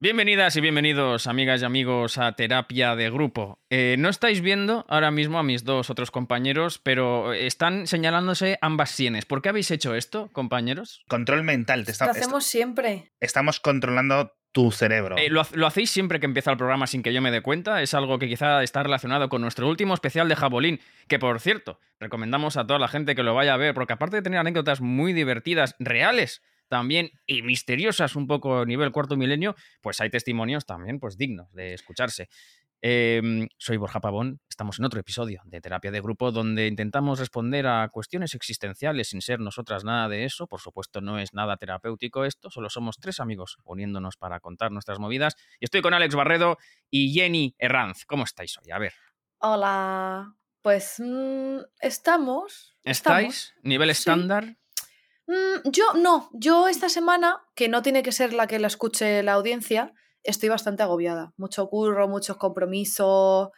Bienvenidas y bienvenidos, amigas y amigos, a Terapia de Grupo. Eh, no estáis viendo ahora mismo a mis dos otros compañeros, pero están señalándose ambas sienes. ¿Por qué habéis hecho esto, compañeros? Control mental. Te está- Lo hacemos siempre. Estamos controlando tu cerebro. Eh, lo, lo hacéis siempre que empieza el programa sin que yo me dé cuenta. Es algo que quizá está relacionado con nuestro último especial de Jabolín, que por cierto, recomendamos a toda la gente que lo vaya a ver, porque aparte de tener anécdotas muy divertidas, reales también y misteriosas, un poco a nivel cuarto milenio, pues hay testimonios también pues dignos de escucharse. Eh, soy Borja Pavón, estamos en otro episodio de Terapia de Grupo donde intentamos responder a cuestiones existenciales sin ser nosotras nada de eso. Por supuesto, no es nada terapéutico esto, solo somos tres amigos uniéndonos para contar nuestras movidas. Y estoy con Alex Barredo y Jenny Herranz. ¿Cómo estáis hoy? A ver, Hola. Pues mm, estamos. ¿estáis? ¿Nivel Sí. estándar? Mm, yo no. Yo esta semana, que no tiene que ser la que la escuche la audiencia, estoy bastante agobiada. Mucho curro, muchos compromisos.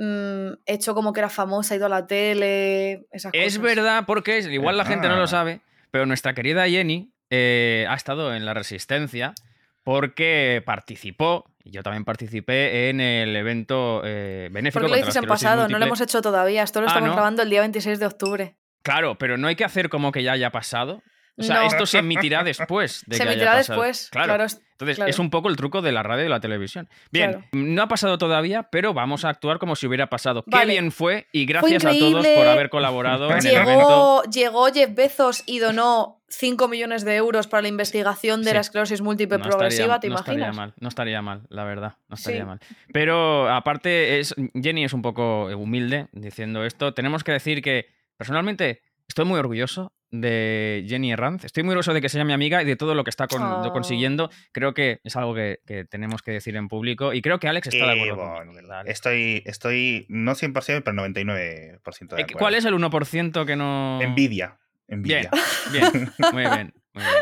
mm, he hecho como que era famosa, he ido a la tele. Esas Es cosas. verdad, porque es- igual la gente no lo Ah. sabe, pero nuestra querida Jenny eh, ha estado en la Resistencia porque participó, y yo también participé, en el evento eh, benéfico ¿Por qué lo dices en pasado? No lo hemos hecho todavía. Esto lo Ah, estamos ¿no? grabando el día 26 de octubre. Claro, pero no hay que hacer como que ya haya pasado. O sea, No. esto se emitirá después de Se que haya emitirá pasado. después. Claro. Claro. es- Entonces, claro. es un poco el truco de la radio y de la televisión. Bien, Claro. no ha pasado todavía, pero vamos a actuar como si hubiera pasado. Qué bien fue y gracias a todos por haber colaborado en el evento. Llegó, llegó Jeff Bezos y donó 5 millones de euros para la investigación de Sí. la esclerosis múltiple No progresiva, estaría, ¿te no estaría imaginas? mal, no estaría mal, la verdad, no estaría Sí. mal. Pero aparte, es, Jenny es un poco humilde diciendo esto. Tenemos que decir que personalmente estoy muy orgulloso de Jenny Herranz. Estoy muy orgulloso de que sea mi amiga y de todo lo que está con- Oh. consiguiendo. Creo que es algo que, que tenemos que decir en público y creo que Alex está de acuerdo. Alex? Estoy, estoy, no 100%, pero 99% de Eh, acuerdo. ¿Cuál es el 1% que no...? Envidia. Envidia. Bien, bien, muy bien, muy bien.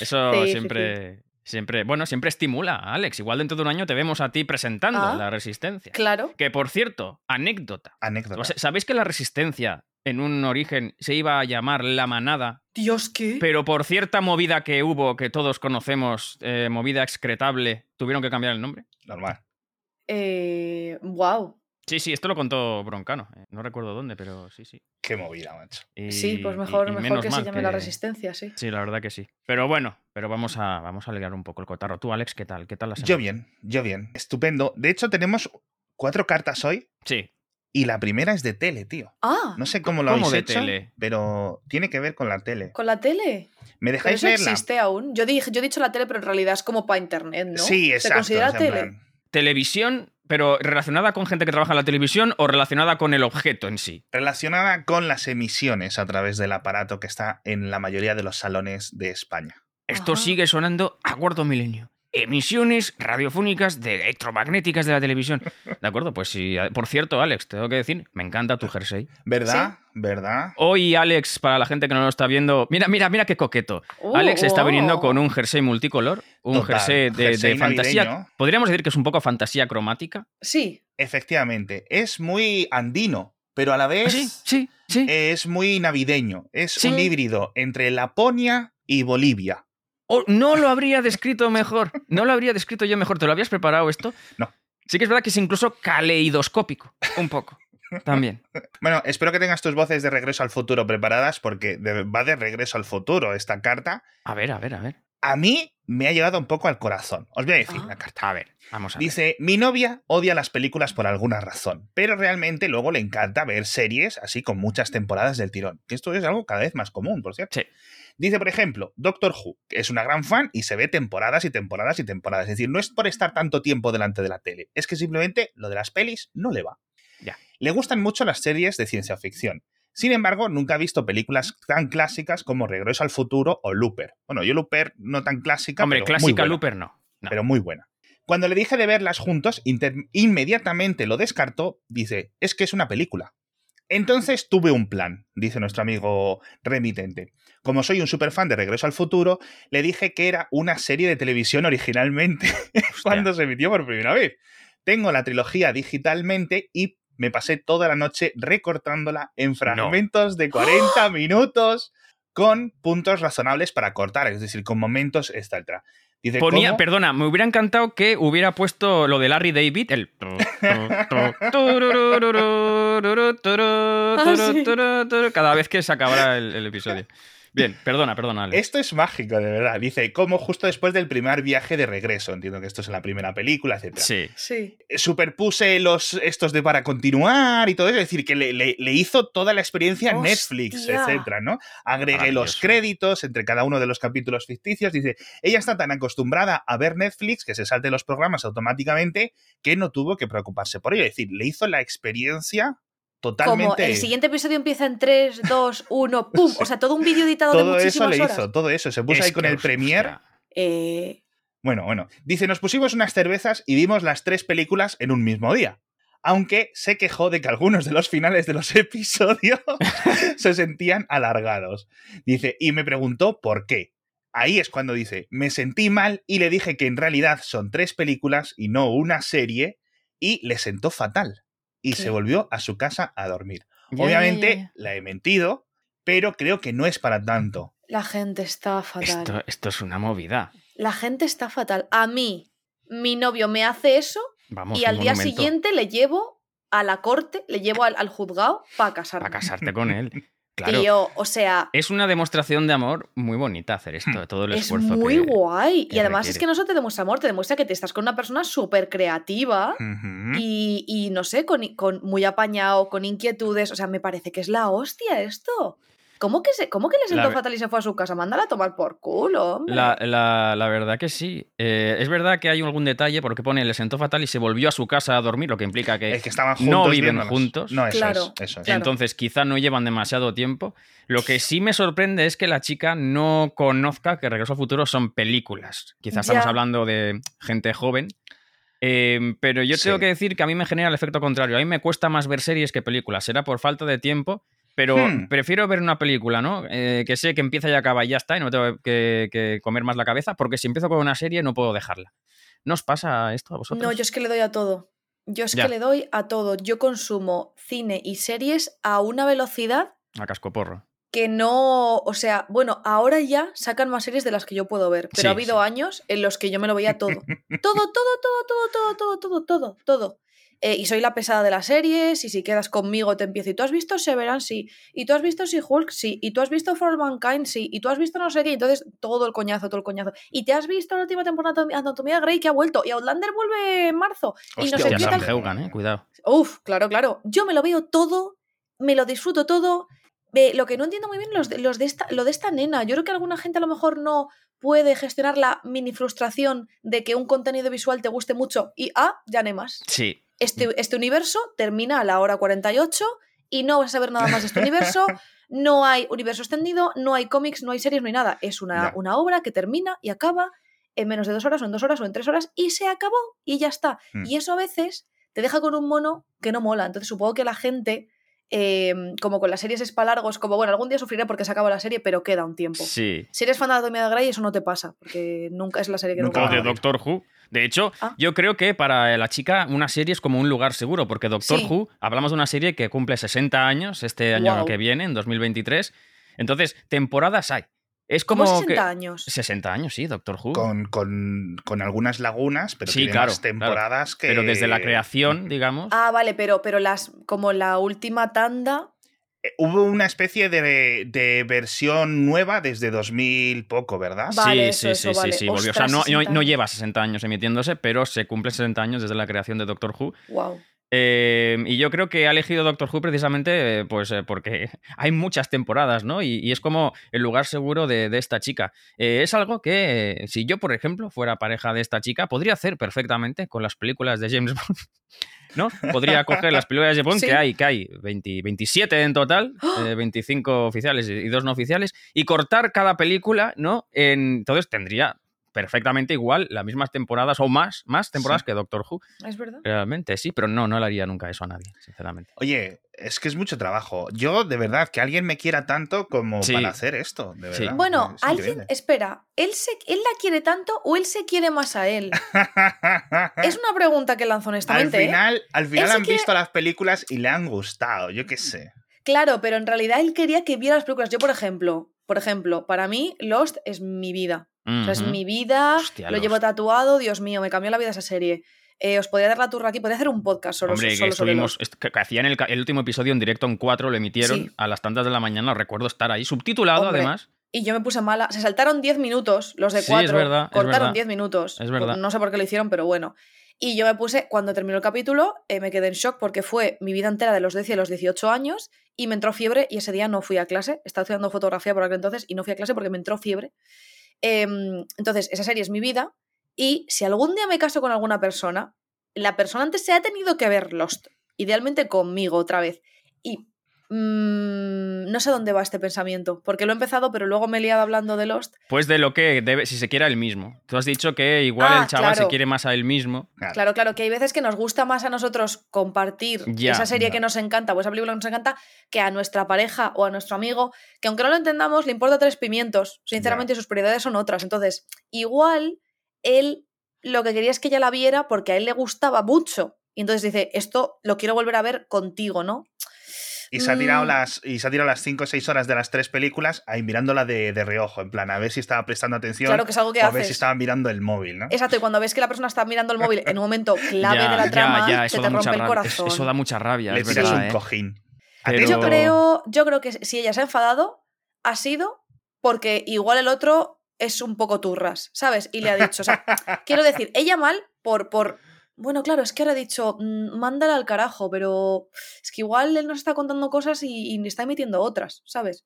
Eso Sí, sí, siempre, siempre, bueno, siempre estimula, Alex. Igual dentro de un año te vemos a ti presentando Ah. la resistencia. Claro. Que por cierto, anécdota. Anécdota. ¿Sabéis que la resistencia en un origen se iba a llamar la manada? Dios, ¿qué? Pero por cierta movida que hubo, que todos conocemos, eh, movida excretable, tuvieron que cambiar el nombre. Normal. Eh, wow. Sí, sí, esto lo contó Broncano. eh, No recuerdo dónde, pero sí, sí. Qué movida, macho. Y- Sí, pues mejor, y mejor que se llame la resistencia, sí. Sí, la verdad que sí. Pero bueno, pero vamos a, vamos a alegrar un poco el cotarro. Tú, Alex, ¿qué tal? ¿Qué tal la semana? Yo bien, yo bien. Estupendo. De hecho, tenemos cuatro cartas hoy Sí. Y la primera es de tele, tío. Ah, No sé cómo lo ¿Cómo habéis de hecho, tele? pero tiene que ver con la tele. con la tele. ¿Me Pero dejáis eso verla? existe aún. Yo, dije, yo he dicho la tele, pero en realidad es como para internet, ¿no? Sí, exacto. ¿Se considera tele? plan, Televisión, pero relacionada con gente que trabaja en la televisión o relacionada con el objeto en sí. relacionada con las emisiones a través del aparato que está en la mayoría de los salones de España. Esto Ajá. sigue sonando a cuarto milenio. Emisiones radiofónicas de electromagnéticas de la televisión. De acuerdo, pues sí. Por cierto, Alex, tengo que decir, me encanta tu jersey. ¿Verdad? ¿Verdad? Hoy, Alex, para la gente que no lo está viendo, mira, mira, mira qué coqueto. Uh, Alex está wow. viniendo con un jersey multicolor, un Total, jersey de, de jersey fantasía. navideño. Podríamos decir que es un poco fantasía cromática. Sí. Efectivamente. Es muy andino, pero a la vez Sí, sí, sí. es muy navideño. Es Sí. un híbrido entre Laponia y Bolivia. Oh, no lo habría descrito mejor. No lo habría descrito yo mejor. ¿Te lo habías preparado esto? No. Sí que es verdad que es incluso caleidoscópico. Un poco. También. Bueno, espero que tengas tus voces de regreso al futuro preparadas porque va de regreso al futuro esta carta. A ver, a ver, a ver. A mí me ha llegado un poco al corazón. Os voy a decir Ah. la carta. A ver, vamos a ver. Dice, mi novia odia las películas por alguna razón, pero realmente luego le encanta ver series así con muchas temporadas del tirón. Que esto es algo cada vez más común, por cierto. Sí. Dice, por ejemplo, Doctor Who, que es una gran fan y se ve temporadas y temporadas y temporadas. Es decir, no es por estar tanto tiempo delante de la tele, es que simplemente lo de las pelis no le va. Ya. Le gustan mucho las series de ciencia ficción. Sin embargo, nunca ha visto películas tan clásicas como Regreso al Futuro o Looper. Bueno, yo Looper no tan clásica, Hombre, pero muy clásica buena Looper no. No. pero muy buena. Cuando le dije de verlas juntos, inmediatamente lo descartó, dice, es que es una película. Entonces tuve un plan, dice nuestro amigo remitente. Como soy un superfan de Regreso al Futuro, le dije que era una serie de televisión originalmente cuando se emitió por primera vez. Tengo la trilogía digitalmente y me pasé toda la noche recortándola en fragmentos de 40 minutos con puntos razonables para cortar, es decir, con momentos, etc. Dice, Ponía, ¿cómo? perdona, me hubiera encantado que hubiera puesto lo de Larry David, el. Cada vez que se acabara el, el episodio. Bien, perdona, perdona. Ale. Esto es mágico, de verdad. Dice, como justo después del primer viaje de regreso. Entiendo que esto es en la primera película, etc. Sí. Sí. Superpuse los estos de para continuar y todo eso. Es decir, que le, le- le hizo toda la experiencia en Netflix, Hostia. etcétera, ¿no? Agregué los créditos entre cada uno de los capítulos ficticios. Dice, ella está tan acostumbrada a ver Netflix que se salte los programas automáticamente que no tuvo que preocuparse por ello. Es decir, le hizo la experiencia totalmente. Como el siguiente episodio empieza en 3, 2, 1, ¡pum! O sea, todo un vídeo editado de todo eso muchísimas le horas. hizo, todo eso. Se puso Es ahí con el Premiere. Eh, Bueno, bueno. Dice, nos pusimos unas cervezas y vimos las tres películas en un mismo día. Aunque se quejó de que algunos de los finales de los episodios se sentían alargados. Dice, y me preguntó por qué. Ahí es cuando dice, me sentí mal y le dije que en realidad son tres películas y no una serie, y le sentó fatal. Y ¿Qué? se volvió a su casa a dormir. Ya, Obviamente ya, ya. la he mentido, pero creo que no es para tanto. la gente está fatal. Esto, esto es una movida. La gente está fatal. A mí, mi novio me hace eso Vamos, y al día monumento siguiente le llevo a la corte, le llevo al, al juzgado para casarme. Para casarte con él. Claro. Tío, o sea, Es una demostración de amor muy bonita hacer Hmm. esto, todo el es esfuerzo muy que- guay. que Y además es que no solo te demuestra amor, te demuestra que te estás con una persona súper creativa y, y no sé, con, con muy apañado, con inquietudes. O sea, me parece que es la hostia esto. ¿Cómo que, se, cómo que le sentó fatal y se fue a su casa? Mándala a tomar por culo, hombre. La, la- la verdad que sí. Eh, es verdad que hay algún detalle porque pone le sentó fatal y se volvió a su casa a dormir, lo que implica que, Es que estaban juntos. no viven juntos. No, eso Claro, es. Eso es. claro. Entonces quizá no llevan demasiado tiempo. Lo que sí me sorprende es que la chica no conozca que Regreso al Futuro son películas. Quizás estamos Ya. hablando de gente joven. Eh, pero yo Sí. tengo que decir que a mí me genera el efecto contrario. A mí me cuesta más ver series que películas. Será por falta de tiempo. Pero Hmm. prefiero ver una película, ¿no? Eh, que sé que empieza y acaba y ya está, y no tengo que, que comer más la cabeza, porque si empiezo con una serie no puedo dejarla. ¿No os pasa esto a vosotros? No, yo es que le doy a todo. Yo es Ya. que le doy a todo. Yo consumo cine y series a una velocidad A cascoporro. que no, o sea, bueno, ahora ya sacan más series de las que yo puedo ver, pero Sí, ha habido sí. años en los que yo me lo veía todo. Todo, todo, todo, todo, todo, todo, todo, todo, todo. Eh, y soy la pesada de las series, y si quedas conmigo te empiezo. ¿Y tú has visto Severance? Sí. ¿Y tú has visto Si Hulk? Sí. ¿Y tú has visto For Mankind? Sí. ¿Y tú has visto no sé qué? Entonces, todo el coñazo, todo el coñazo. ¿Y te has visto la última temporada de Anatomía Grey que ha vuelto? ¿Y Outlander vuelve en marzo? y Hostia, sé Ya qué Sam. Heugan, ¿eh? Cuidado. Uf, claro, claro. Yo me lo veo todo, me lo disfruto todo. Ve, lo que no entiendo muy bien los de, los de esta, lo de esta nena. Yo creo que alguna gente a lo mejor no puede gestionar la mini frustración de que un contenido visual te guste mucho y ah, ya no hay más. Sí. Este, este universo termina a la hora 48 y no vas a saber nada más de este universo. No hay universo extendido, no hay cómics, no hay series, no hay nada. Es una, una obra que termina y acaba en menos de dos horas o en dos horas o en tres horas y se acabó y ya está. Mm. Y eso a veces te deja con un mono que no mola. Entonces supongo que la gente, eh, como con las series espalargos, como bueno, algún día sufriré porque se acaba la serie, pero queda un tiempo. Sí. Si eres fan de Anatomía de Grey, eso no te pasa, porque nunca es la serie que Nunca nunca, O de. Doctor Who. De hecho, Ah. yo creo que para la chica una serie es como un lugar seguro, porque Doctor Sí. Who, hablamos de una serie que cumple 60 años este año que viene, en 2023. Entonces, temporadas hay. Es ¿Cómo como 60 que... años? 60 años, sí, Doctor Who. Con, con, con algunas lagunas, pero Sí, tiene claro, más temporadas que. Pero desde la creación, digamos. Ah, vale, pero, pero las, como la última tanda. Eh, Hubo una especie de, de versión nueva desde 2000 poco, ¿verdad? Vale, sí, eso, sí, eso, sí, vale. sí, volvió. O sea, no, no- 60 no lleva 60 años emitiéndose, pero se cumple 60 años desde la creación de Doctor Who. Wow. Eh, y yo creo que ha elegido Doctor Who precisamente eh, pues, eh, porque hay muchas temporadas, ¿no? Y, y es como el lugar seguro de, de esta chica. Eh, es algo que, si yo, por ejemplo, fuera pareja de esta chica, podría hacer perfectamente con las películas de James Bond. ¿No? Podría coger las películas de James Bond, Sí. que hay, que hay 20 27 en total, ¡Ah! eh, 25 oficiales y y dos no oficiales, y cortar cada película, ¿no? En, entonces tendría perfectamente igual las mismas temporadas o más, más temporadas Sí. que Doctor Who. ¿Es verdad? Realmente, sí, pero no, no le haría nunca eso a nadie, sinceramente. Oye, es que es mucho trabajo. Yo, de verdad, que alguien me quiera tanto como Sí. para hacer esto, de Sí. verdad. Bueno, Es alguien, increíble. espera, ¿él, se, ¿él la quiere tanto o él se quiere más a él? es una pregunta que lanzo al honestamente. ¿eh? final, al final han quiere- visto las películas y le han gustado, yo qué sé. Claro, pero en realidad él quería que viera las películas. Yo, por ejemplo, Por ejemplo, para mí Lost es mi vida. O sea, es mi vida, Hostia, lo llevo tatuado, Dios mío, me cambió la vida esa serie. Eh, os podría dar la turra aquí, podría hacer un podcast solo, Hombre, que solo sobre estuvimos. Lost. est- Que, que hacían el, último episodio en directo en 4, lo emitieron Sí. a las tantas de la mañana. Recuerdo estar ahí, subtitulado Hombre, además. Y yo me puse mala. Se saltaron 10 minutos, los de Sí, es 4. verdad, cortaron verdad. 10 minutos. Es verdad. No sé por qué lo hicieron, pero bueno. Y yo me puse, cuando terminó el capítulo, eh, me quedé en shock porque fue mi vida entera de los 10 y los 18 años y me entró fiebre y ese día no fui a clase. Estaba estudiando fotografía por aquel entonces y no fui a clase porque me entró fiebre. Em, entonces, esa serie es mi vida y si algún día me caso con alguna persona, la persona antes se ha tenido que ver Lost, idealmente conmigo otra vez. Y mm, no sé dónde va este pensamiento, porque lo he empezado, pero luego me he liado hablando de Lost. Pues de lo que debe, si se quiera él mismo. Tú has dicho que igual Ah, el chaval se quiere más a él mismo. Claro. Claro, claro, que hay veces que nos gusta más a nosotros compartir Ya, esa serie ya. que nos encanta o esa película que nos encanta que a nuestra pareja o a nuestro amigo, que aunque no lo entendamos, le importa tres pimientos. Sinceramente, sus prioridades son otras. Entonces, igual él lo que quería es que ella la viera porque a él le gustaba mucho. Y entonces dice, esto lo quiero volver a ver contigo, ¿no? Y se ha tirado Mm. las, y se ha tirado las 5 o 6 horas de las tres películas ahí mirándola de, de reojo, en plan, a ver si estaba prestando atención Claro que es algo que o a ver si estaba mirando el móvil, ¿no? Exacto, y cuando ves que la persona está mirando el móvil en un momento clave Ya, de la trama, ya, se te rompe el. Es- corazón. Eso da mucha rabia, Le es tiras verdad. un ¿eh? cojín. Pero- Yo creo, yo creo que si ella se ha enfadado, ha sido porque igual el otro es un poco turras, ¿sabes? Y le ha dicho, o sea, quiero decir, ella mal por, por, bueno, claro, es que ahora ha dicho, mm, mándala al carajo, pero es que igual él nos está contando cosas y, y está emitiendo otras, ¿sabes?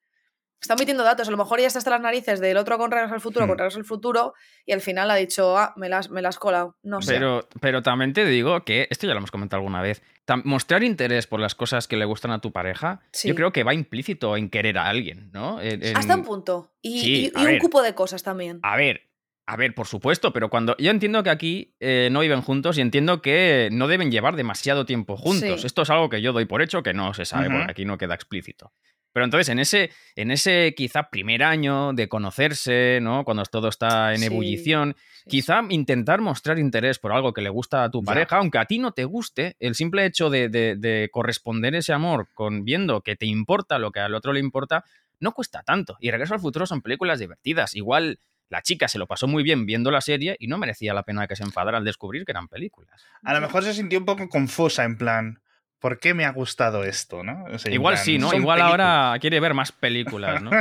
Está emitiendo datos, a lo mejor ella está hasta las narices del otro con Regreso al Futuro, Hmm. con Regreso al Futuro, y al final ha dicho, ah, me las, me las colado, no sé. Pero, pero también te digo que, esto ya lo hemos comentado alguna vez, mostrar interés por las cosas que le gustan a tu pareja, Sí. yo creo que va implícito en querer a alguien, ¿no? En- en- Hasta un punto. Y, Sí, y- un cupo de cosas también. A ver, a ver, por supuesto, pero cuando. Yo entiendo que aquí eh, no viven juntos y entiendo que no deben llevar demasiado tiempo juntos. Sí. Esto es algo que yo doy por hecho que no se sabe, Ujú. porque aquí no queda explícito. Pero entonces, en ese, en ese quizá primer año de conocerse, ¿no? Cuando todo está en Sí. ebullición, Sí. quizá intentar mostrar interés por algo que le gusta a tu Ya. pareja, aunque a ti no te guste, el simple hecho de, de- de corresponder ese amor con viendo que te importa lo que al otro le importa, no cuesta tanto. Y Regreso al Futuro son películas divertidas. Igual la chica se lo pasó muy bien viendo la serie y no merecía la pena que se enfadara al descubrir que eran películas. A lo mejor se sintió un poco confusa, en plan, ¿por qué me ha gustado esto, no? O sea, en Igual plan, sí, ¿no? Igual películas. ahora quiere ver más películas, ¿no?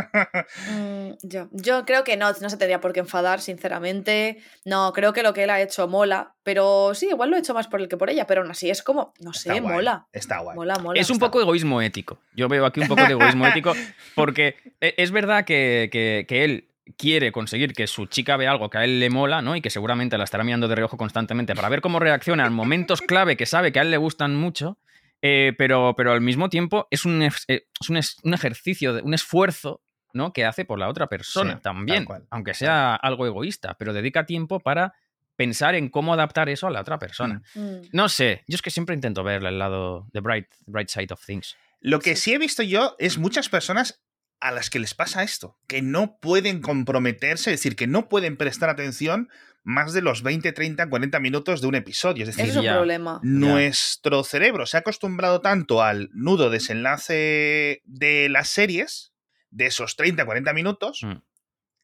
Mm, yo, yo creo que no, no se tendría por qué enfadar, sinceramente. No, creo que lo que él ha hecho mola, pero sí, igual lo he hecho más por él que por ella, pero aún así es como, no Está sé, guay, mola. Está guay. Mola, mola. Es un poco egoísmo ético. Yo veo aquí un poco de egoísmo ético porque e- es verdad que, que- que él quiere conseguir que su chica vea algo que a él le mola, ¿no? Y que seguramente la estará mirando de reojo constantemente para ver cómo reacciona en momentos clave que sabe que a él le gustan mucho, eh, pero, pero al mismo tiempo es un, es eh, es un, es- un ejercicio, de- un esfuerzo, ¿no? Que hace por la otra persona Sí, también, tal cual. aunque sea algo egoísta, pero dedica tiempo para pensar en cómo adaptar eso a la otra persona. Mm. No sé, yo es que siempre intento ver el lado, the bright, bright side of things. Lo que Sí. sí he visto yo es muchas personas a las que les pasa esto, que no pueden comprometerse, es decir, que no pueden prestar atención más de los 20, 30, 40 minutos de un episodio. Es decir, es un ya. problema. nuestro cerebro se ha acostumbrado tanto al nudo desenlace de las series, de esos 30, 40 minutos, Mm.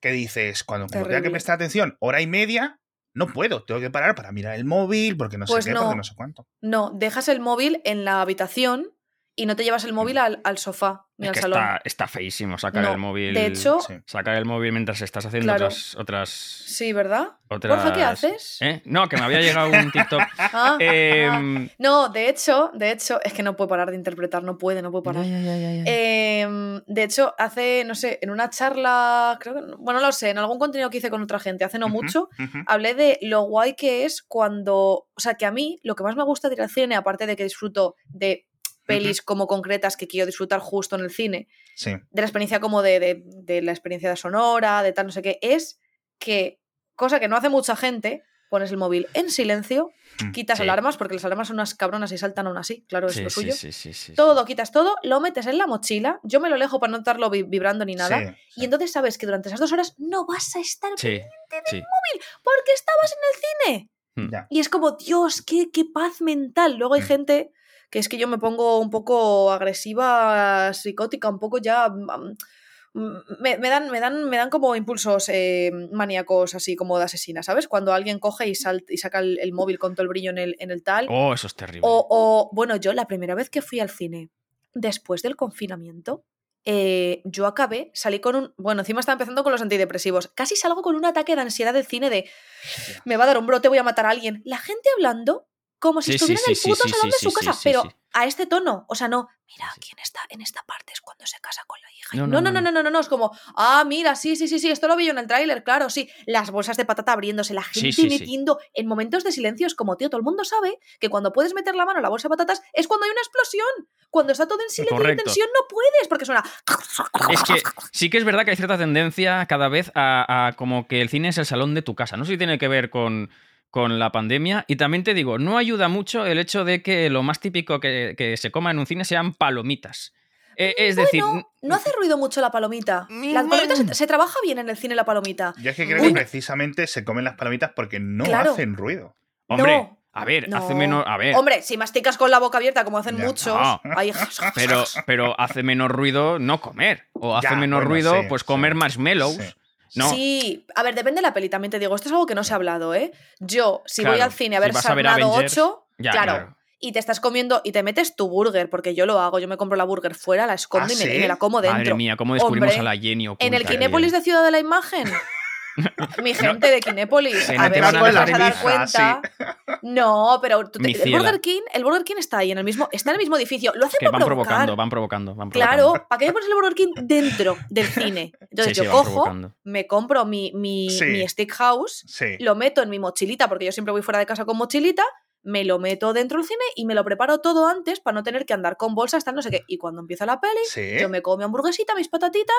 que dices, cuando tenga que prestar atención hora y media, no puedo, tengo que parar para mirar el móvil, porque no Pues sé qué, no. porque no sé cuánto. No, dejas el móvil en la habitación y no te llevas el móvil al, al sofá ni Es al que salón. está, está feísimo sacar No, el móvil. de hecho- Sí. Sacar el móvil mientras estás haciendo Claro. otras, otras. Sí, ¿verdad? otras- Borja, ¿qué haces? ¿Eh? No, que me había llegado un TikTok. Ah, ah. Em, No, de hecho, de hecho, es que no puede parar de interpretar, no puede, no puede parar. ya, ya, ya, ya. Em, de hecho, hace, no sé, en una charla, creo que, no- bueno, no lo sé, en algún contenido que hice con otra gente hace no mucho, hablé de lo guay que es cuando, o sea, que a mí lo que más me gusta de ir al cine, aparte de que disfruto de pelis como concretas que quiero disfrutar justo en el cine, Sí. de la experiencia como de, de- de la experiencia de sonora, de tal, no sé qué, es que, cosa que no hace mucha gente, pones el móvil en silencio, Mm, quitas sí. alarmas, porque las alarmas son unas cabronas y saltan aún así, claro, es Sí, lo suyo. sí, sí, sí, sí. Todo, quitas todo, lo metes en la mochila, yo me lo alejo para no estarlo vi- vibrando ni nada, y entonces sabes que durante esas dos horas no vas a estar Sí, sí. porque estabas en el cine. Mm. Ya. Y es como, Dios, qué, qué paz mental. Luego hay Mm. gente que es que yo me pongo un poco agresiva, psicótica, un poco ya. mm, me, me dan, me, dan, me dan como impulsos eh, maníacos así como de asesina, ¿sabes? Cuando alguien coge y, saca el, el móvil con todo el brillo en el, en el tal. Oh, eso es terrible. O, o, bueno, yo la primera vez que fui al cine después del confinamiento, eh, yo acabé, salí con un. Bueno, encima estaba empezando con los antidepresivos. Casi salgo con un ataque de ansiedad del cine de. Me va a dar un brote, voy a matar a alguien. La gente hablando como si Sí, sí, estuviera en el puto sí, salón de su casa, pero a este tono. O sea, no. Mira, quién está en esta parte es cuando se casa con la hija. No, No, no, no, no, no, no, Es como, ah, mira, sí, sí, sí, sí, esto lo vi yo en el tráiler, claro, sí. Las bolsas de patata abriéndose, la gente metiendo en momentos de silencio. Es como, tío, todo el mundo sabe que cuando puedes meter la mano en la bolsa de patatas es cuando hay una explosión. Cuando está todo en silencio y Correcto. tensión no puedes, porque suena. Es que sí que es verdad que hay cierta tendencia cada vez a, a como que el cine es el salón de tu casa. No sé si tiene que ver con, con la pandemia. Y también te digo, no ayuda mucho el hecho de que lo más típico que, que se coma en un cine sean palomitas. Eh, es decir, no hace ruido mucho la palomita. Mm, Las palomitas se, se trabaja bien en el cine la palomita. Yo es que creo Uy. que precisamente se comen las palomitas porque no Claro. hacen ruido. hombre, no, a ver, no. hace menos. A ver. Hombre, si masticas con la boca abierta como hacen Ya. muchos, No. ahí- Pero, pero hace menos ruido no comer. O hace Ya, menos bueno, ruido, sí, pues comer sí, marshmallows. sí. No. Sí, a ver, depende de la peli, también te digo, esto es algo que no se ha hablado, ¿eh? Yo, si voy al cine a si ver ver Sarnado Avengers, 8, Ya, claro, claro. y te estás comiendo y te metes tu burger, porque yo lo hago, yo me compro la burger fuera, la escondo ¿Ah, y, me, sí? y me la como dentro. Madre mía, cómo descubrimos Hombre, a la Jenny En el Kinépolis de Ciudad de la Imagen. Mi gente de Kinépolis. A ver si vas a dar cuenta. No, pero tú te- el. Burger King, el Burger King está ahí en el mismo, está en el mismo edificio. Lo hacen Que para van provocar. provocando, van provocando, van provocando. Claro, ¿para qué me pones el Burger King dentro del cine? Entonces Sí, yo cojo, provocando. me compro mi, mi, Sí. mi Steakhouse, Sí. lo meto en mi mochilita, porque yo siempre voy fuera de casa con mochilita, me lo meto dentro del cine y me lo preparo todo antes para no tener que andar con bolsas, tal, no sé qué. Y cuando empieza la peli, Sí. yo me como mi hamburguesita, mis patatitas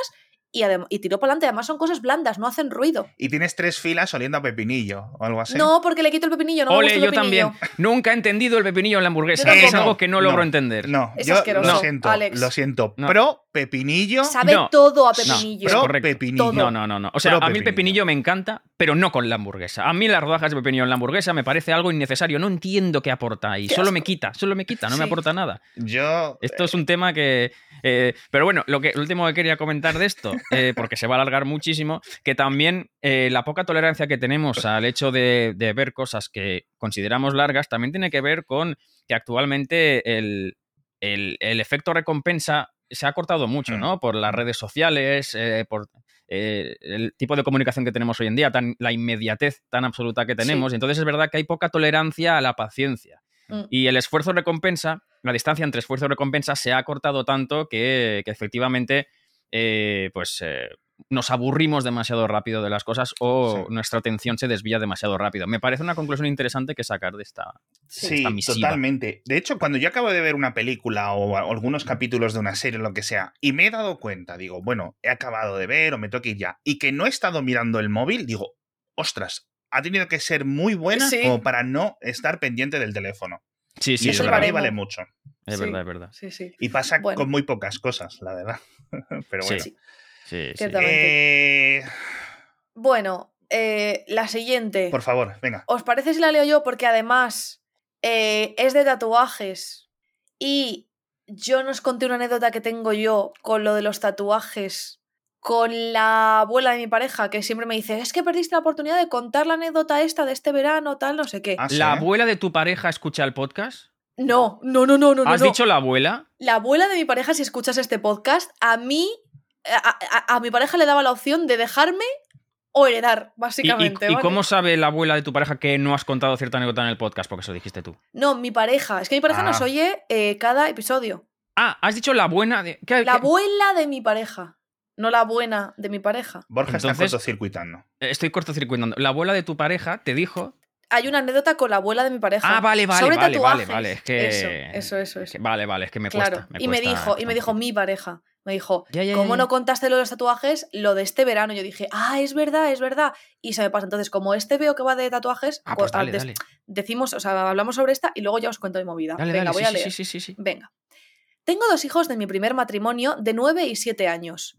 y, tiro para adelante. Además son cosas blandas, no hacen ruido. Y tienes tres filas oliendo a pepinillo o algo así. No, porque le quito el pepinillo, no me Ole, gusta el yo pepinillo. también. Nunca he entendido el pepinillo en la hamburguesa. Es algo que no logro No, entender. No, Es yo asqueroso, lo siento, Alex. lo siento. No. Pro pepinillo. Sabe No, todo a no, pepinillo. Pro correcto. pepinillo. No, no, no, no. O sea, Pro a mí el pepinillo. pepinillo me encanta, pero no con la hamburguesa. A mí las rodajas de pepinillo en la hamburguesa me parece algo innecesario. No entiendo qué aporta ahí. Qué Solo me quita, solo me quita, no me aporta nada. Yo. Esto es un tema que. eh, pero bueno, lo, que, lo último que quería comentar de esto, eh, porque se va a alargar muchísimo, que también eh, la poca tolerancia que tenemos al hecho de, de ver cosas que consideramos largas también tiene que ver con que actualmente el, el- el efecto recompensa se ha cortado mucho, Mm. ¿no? Por las redes sociales, eh, por eh, el tipo de comunicación que tenemos hoy en día, tan, la inmediatez tan absoluta que tenemos. Entonces es verdad que hay poca tolerancia a la paciencia. Mm. Y el esfuerzo recompensa, la distancia entre esfuerzo y recompensa se ha cortado tanto que, que efectivamente eh, pues eh, nos aburrimos demasiado rápido de las cosas o Sí. nuestra atención se desvía demasiado rápido. Me parece una conclusión interesante que sacar de esta. Sí, esta misiva. totalmente. De hecho, cuando yo acabo de ver una película o algunos capítulos de una serie o lo que sea, y me he dado cuenta, digo, bueno, he acabado de ver o me toque ir ya, y que no he estado mirando el móvil, digo, ostras, ha tenido que ser muy buena Sí. como para no estar pendiente del teléfono. Sí, sí, y es eso para mí vale mucho. Es Sí. verdad, es verdad. Sí, sí. Y pasa Bueno. con muy pocas cosas, la verdad. Pero Sí. bueno. Sí. Sí, sí. Ciertamente. Eh, Bueno, eh, la siguiente. por favor, venga. ¿Os parece si la leo yo? Porque además eh, es de tatuajes. Y yo nos conté una anécdota que tengo yo con lo de los tatuajes. Con la abuela de mi pareja, que siempre me dice: Es que perdiste la oportunidad de contar la anécdota esta de este verano, tal, no sé qué. Ah, ¿sí? ¿La abuela de tu pareja escucha el podcast? No, no, no, no, no. ¿Has no. dicho la abuela? La abuela de mi pareja, si escuchas este podcast, a mí, a, a- a mi pareja le daba la opción de dejarme o heredar, ¿Y, y- básicamente. y cómo sabe la abuela de tu pareja que no has contado cierta anécdota en el podcast? Porque eso dijiste tú. No, mi pareja. Es que mi pareja nos Ah. oye eh, cada episodio. Ah, has dicho la buena de. ¿qué- La qué- abuela de mi pareja. No la buena de mi pareja. Borja está Entonces- cortocircuitando. Estoy cortocircuitando. La abuela de tu pareja te dijo. Hay una anécdota con la abuela de mi pareja. Ah, vale, vale, sobre vale, tatuajes. vale, vale. Es que. Eso, eso, eso. es que- eso. vale, vale, es que me claro. cuesta. y me dijo, y me dijo mi pareja. Me dijo, Ya, ¿cómo ya. no contaste lo de los tatuajes? Lo de este verano. Yo dije, ah, es verdad, es verdad. Y se me pasa. Entonces, como este veo que va de tatuajes, Ah, pues dale, des- dale. decimos, o sea, hablamos sobre esta y luego ya os cuento mi movida. Dale, Venga, dale. voy sí, a leer. sí, sí, sí. Venga. Tengo dos hijos de mi primer matrimonio de 9 y 7 años.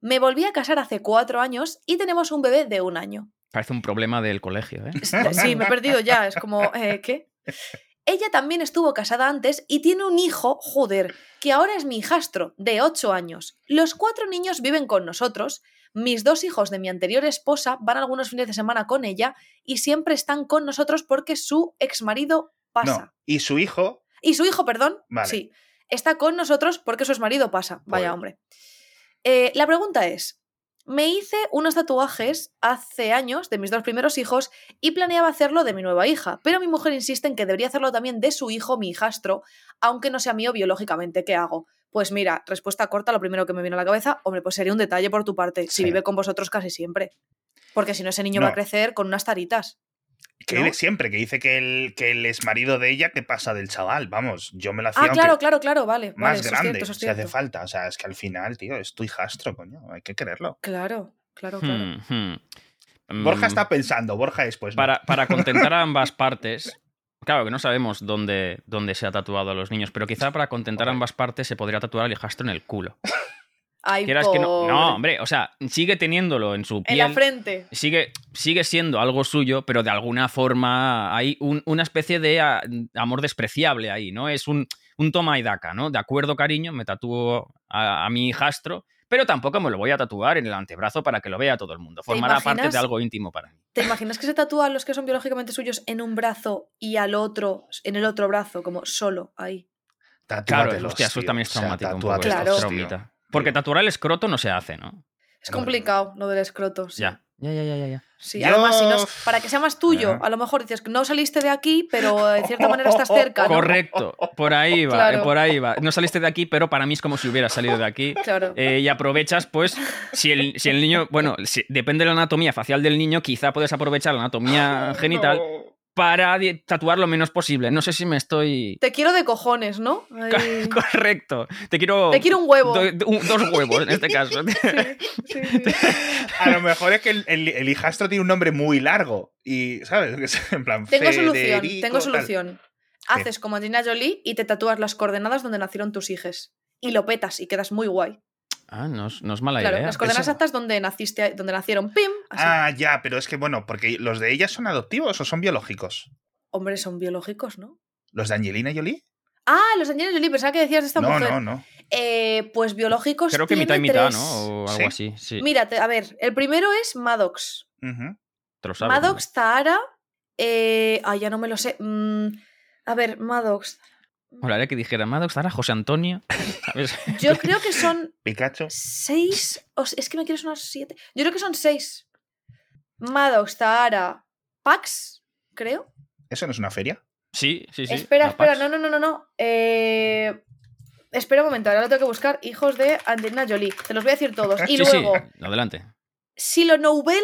Me volví a casar hace 4 años y tenemos un bebé de un año. Parece un problema del colegio, ¿eh? Sí, me he perdido ya, es como, eh, ¿qué? Ella también estuvo casada antes y tiene un hijo, joder, que ahora es mi hijastro, de 8 años. Los cuatro niños viven con nosotros. Mis dos hijos de mi anterior esposa van algunos fines de semana con ella y siempre están con nosotros porque su exmarido pasa. No. Y su hijo, Y su hijo, perdón, Vale. sí, está con nosotros porque su exmarido pasa. Vaya hombre. Eh, la pregunta es, me hice unos tatuajes hace años de mis dos primeros hijos y planeaba hacerlo de mi nueva hija, pero mi mujer insiste en que debería hacerlo también de su hijo, mi hijastro, aunque no sea mío biológicamente. ¿Qué hago? Pues mira, respuesta corta, lo primero que me viene a la cabeza, hombre, pues sería un detalle por tu parte, si Sí. vive con vosotros casi siempre. Porque si no, ese niño va a crecer con unas taritas. Que siempre, que dice que el, que el es marido de ella, que pasa del chaval. Vamos, yo me lo hacía Ah, claro, claro, claro, vale. vale, más es grande, cierto, eso es si hace falta. O sea, es que al final, tío, es tu hijastro, coño. Hay que quererlo. Claro, claro, claro. Hmm, hmm. Borja Mm, está pensando, Borja es no. para, para contentar a ambas partes. Claro que no sabemos dónde, dónde se ha tatuado a los niños, pero quizá para contentar a ambas partes se podría tatuar el hijastro en el culo. Ay, Quieras que no. No, hombre, o sea, sigue teniéndolo en su En la piel. frente. Sigue, sigue siendo algo suyo, pero de alguna forma hay un- una especie de ah, amor despreciable ahí, ¿no? Es un, un toma y daca, ¿no? De acuerdo, cariño, me tatúo a, a mi hijastro, pero tampoco me lo voy a tatuar en el antebrazo para que lo vea todo el mundo. Formará parte de algo íntimo para mí. ¿Te imaginas que se tatúan los que son biológicamente suyos en un brazo y al otro, en el otro brazo, como solo ahí? Claro, Tatúatelos, hostia, eso también es O sea, traumático. un poco, Claro. Porque tatuar el escroto no se hace, ¿no? Es complicado lo del escroto. sí. Ya. Ya, ya, ya, ya. Sí, Yo- además, si no es- para que sea más tuyo, a lo mejor dices que no saliste de aquí, pero en cierta manera estás cerca. ¿no? Correcto, por ahí va, Claro. eh, por ahí va. No saliste de aquí, pero para mí es como si hubieras salido de aquí. Claro. Eh, y aprovechas, pues, si el, si el niño, bueno, si- depende de la anatomía facial del niño, quizá puedes aprovechar la anatomía genital para tatuar lo menos posible. No sé si me estoy... Te quiero de cojones, ¿no? Correcto. Te quiero... Te quiero un huevo. do- do- un- dos huevos, en este caso. Sí, sí, sí. A lo mejor es que el, el- el hijastro tiene un nombre muy largo. Y, ¿sabes? En plan, Tengo solución, tengo tal. solución. Haces como Angelina Jolie y te tatúas las coordenadas donde nacieron tus hijos. Y lo petas y quedas muy guay. Ah, no es, no es mala claro, idea. las coordenadas Eso- exactas donde naciste, donde nacieron. ¡Pim! Así. Ah, ya, pero es que bueno, porque los de ellas son adoptivos o son biológicos. Hombre, son biológicos, ¿no? ¿Los de Angelina Jolie? Ah, los de Angelina Jolie, pensaba que decías de esta no, mujer. no, no. Eh, pues biológicos. Creo que mitad y mitad, tres. ¿no? O algo Sí. así, sí. Mira, te- a ver, el primero es Maddox. Ujú. Te lo sabes, Maddox, Zahara. Eh, ah, ya no me lo sé. Mm, a ver, Maddox. Molaría que dijera Maddox, ahora José Antonio. ¿Sabes? Yo creo que son Pikachu. seis. es que me quiero sonar siete. Yo creo que son seis. Maddox, Zahara, Pax, creo. ¿Eso no es una feria? Sí, sí, sí. espera, espera, no, no, no, no, no. Eh, espera un momento, ahora lo tengo que buscar. Hijos de Angelina Jolie. Te los voy a decir todos. Y Sí, sí, luego, adelante. Silo Noubel,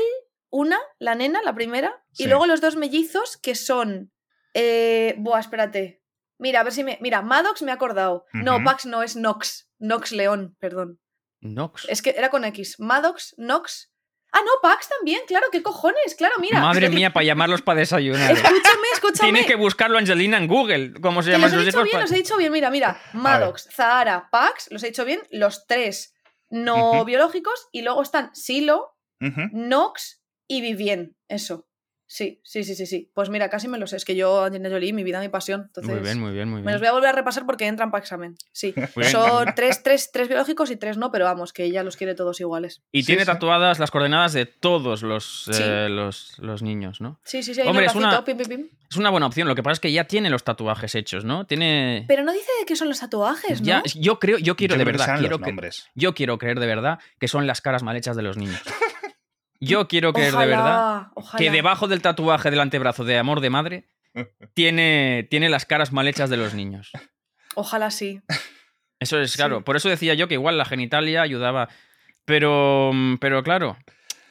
una, la nena, la primera. Y Sí. luego los dos mellizos que son. Eh, buah, espérate. Mira, a ver si me. Mira, Maddox me ha acordado. No. Pax no, es Nox. Nox León, perdón. Nox. Es que era con X. Maddox, Nox. Ah, no, Pax también, claro, qué cojones, claro, mira. Madre mía, para llamarlos para desayunar. Escúchame, escúchame. Tienes que buscarlo Angelina en Google. ¿Cómo se llaman los he dicho bien, los he dicho bien, mira, mira. Maddox, Zahara, Pax, los he dicho bien, los tres no biológicos. Y luego están Silo, Ujú. Nox y Vivien. Eso. Sí, sí, sí, sí, sí. Pues mira, casi me lo sé. Es que yo, Angelina Jolie, mi vida, mi pasión. Entonces, Muy bien, muy bien, muy me los bien. voy a volver a repasar porque entran para examen. Sí. Bien. Son tres, tres, tres biológicos y tres no, pero vamos, que ella los quiere todos iguales. Y Sí, tiene sí. tatuadas las coordenadas de todos los, Sí. eh, los, los niños, ¿no? Sí, sí, sí, Hombre, un es una- bracito, pim, pim, pim. Es una buena opción. Lo que pasa es que ya tiene los tatuajes hechos, ¿no? Tiene. Pero no dice de qué son los tatuajes, ¿no? Ya, yo creo, yo quiero Yo de verdad, quiero los que, yo quiero creer de verdad que son las caras mal hechas de los niños. Yo quiero creer ojalá, de verdad ojalá. que debajo del tatuaje del antebrazo de amor de madre tiene, tiene las caras mal hechas de los niños. Ojalá sí. Eso es Sí. claro. Por eso decía yo que igual la genitalia ayudaba. Pero, mm, pero claro,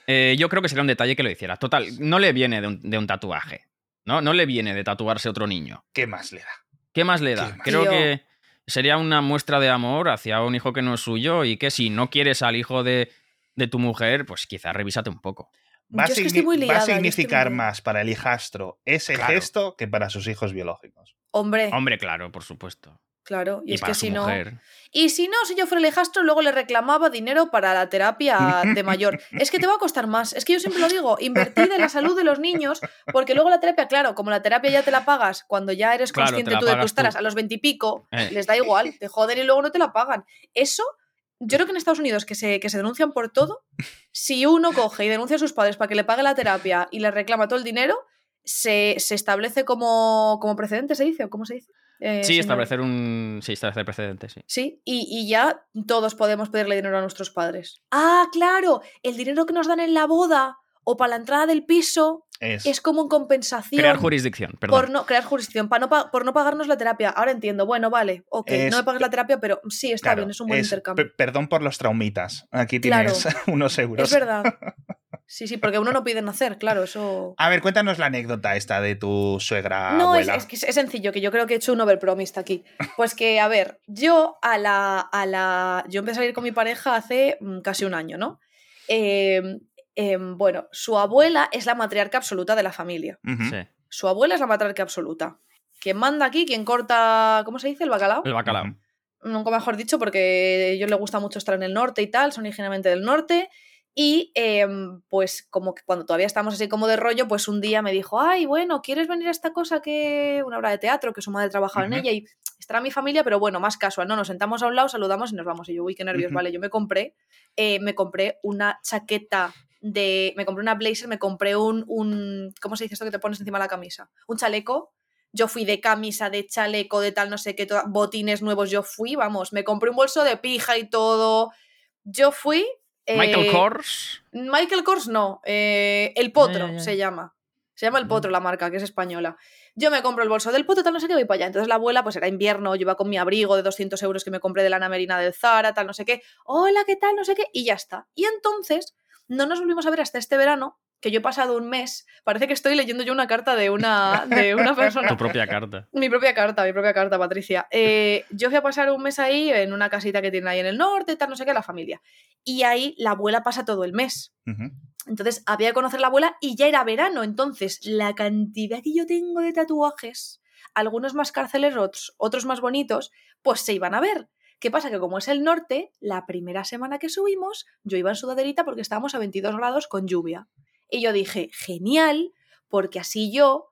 eh, yo creo que sería un detalle que lo hiciera. Total, no le viene de un, de un tatuaje. ¿no? no le viene de tatuarse otro niño. ¿Qué más le da? ¿Qué más le ¿Qué da? más? Creo Tío. que sería una muestra de amor hacia un hijo que no es suyo y que si no quieres al hijo de, de tu mujer, pues quizás revísate un poco. Va, a Yo es que signi- estoy muy va liada, a yo estoy muy significar liada. más para el hijastro ese Claro. gesto que para sus hijos biológicos. Hombre, Hombre, claro, por supuesto. Claro, y, Y, es para que su si no. mujer. Y si no, si yo fuera el hijastro, luego le reclamaba dinero para la terapia de mayor. Es que te va a costar más. Es que yo siempre lo digo, invertid en la salud de los niños, porque luego la terapia, claro, como la terapia ya te la pagas cuando ya eres Claro, consciente tú de tus taras a los veintipico, Eh. les da igual, te joden y luego no te la pagan. Eso, yo creo que en Estados Unidos, que se, que se denuncian por todo, si uno coge y denuncia a sus padres para que le pague la terapia y le reclama todo el dinero, se, se establece como, como precedente, ¿se dice? ¿O cómo se dice? Eh, Sí, establecer un. Sí, establecer precedentes, sí. Sí, y, y ya todos podemos pedirle dinero a nuestros padres. Ah, claro, el dinero que nos dan en la boda o para la entrada del piso Es, es como en compensación Crear jurisdicción, perdón. por no crear jurisdicción, para no por no pagarnos la terapia. Ahora entiendo, bueno, vale, ok, Es- no me pagues la terapia, pero sí, está claro, bien, es un buen es intercambio. pe- Perdón por los traumitas. Aquí Claro. tienes unos euros. Es verdad. Sí, sí, porque uno no pide nacer, claro, eso... A ver, cuéntanos la anécdota esta de tu suegra No, es, abuela. es que es sencillo, que yo creo que he hecho un overpromised aquí. Pues que, a ver, yo a la. A la yo empecé a salir con mi pareja hace mm, casi un año, ¿no? Eh, em, bueno, su abuela es la matriarca absoluta de la familia. Sí. Su abuela es la matriarca absoluta. Quien manda aquí, quien corta. ¿Cómo se dice? El bacalao. El bacalao. Nunca mejor dicho, porque a ellos les gusta mucho estar en el norte y tal, son originalmente del norte. Y em, pues como que cuando todavía estamos así como de rollo, pues un día me dijo, ay, bueno, ¿quieres venir a esta cosa que una obra de teatro, que su madre trabajaba en ella y estará mi familia, pero bueno, más casual, ¿no? Nos sentamos a un lado, saludamos y nos vamos. Y yo, uy, qué nervios, vale, yo me compré, eh, me compré una chaqueta de, me compré una blazer, me compré un, un, ¿cómo se dice esto que te pones encima de la camisa? Un chaleco yo fui de camisa, de chaleco, de tal, no sé qué, toda- botines nuevos, yo fui, vamos, me compré un bolso de pija y todo. Yo fui. Michael eh, Kors. Michael Kors no, eh, El Potro se llama. Se llama El. Potro la marca, que es española. Yo me compro el bolso del Potro, tal, no sé qué, voy para allá. Entonces la abuela, pues era invierno, yo iba con mi abrigo de 200 euros que me compré de lana merina del Zara, tal, no sé qué. Hola, ¿qué tal? No sé qué. Y ya está. Y entonces no nos volvimos a ver hasta este verano, que yo he pasado un mes. Parece que estoy leyendo yo una carta de una, de una persona. Tu propia carta. Mi propia carta, mi propia carta, Patricia. Eh, yo fui a pasar un mes ahí en una casita que tienen ahí en el norte, tal, no sé qué, la familia. Y ahí la abuela pasa todo el mes. Entonces había que conocer a la abuela y ya era verano. Entonces, la cantidad que yo tengo de tatuajes, algunos más carceleros, otros más bonitos, pues se iban a ver. ¿Qué pasa? Que como es el norte, la primera semana que subimos, yo iba en sudaderita porque estábamos a 22 grados con lluvia. Y yo dije, genial, porque así yo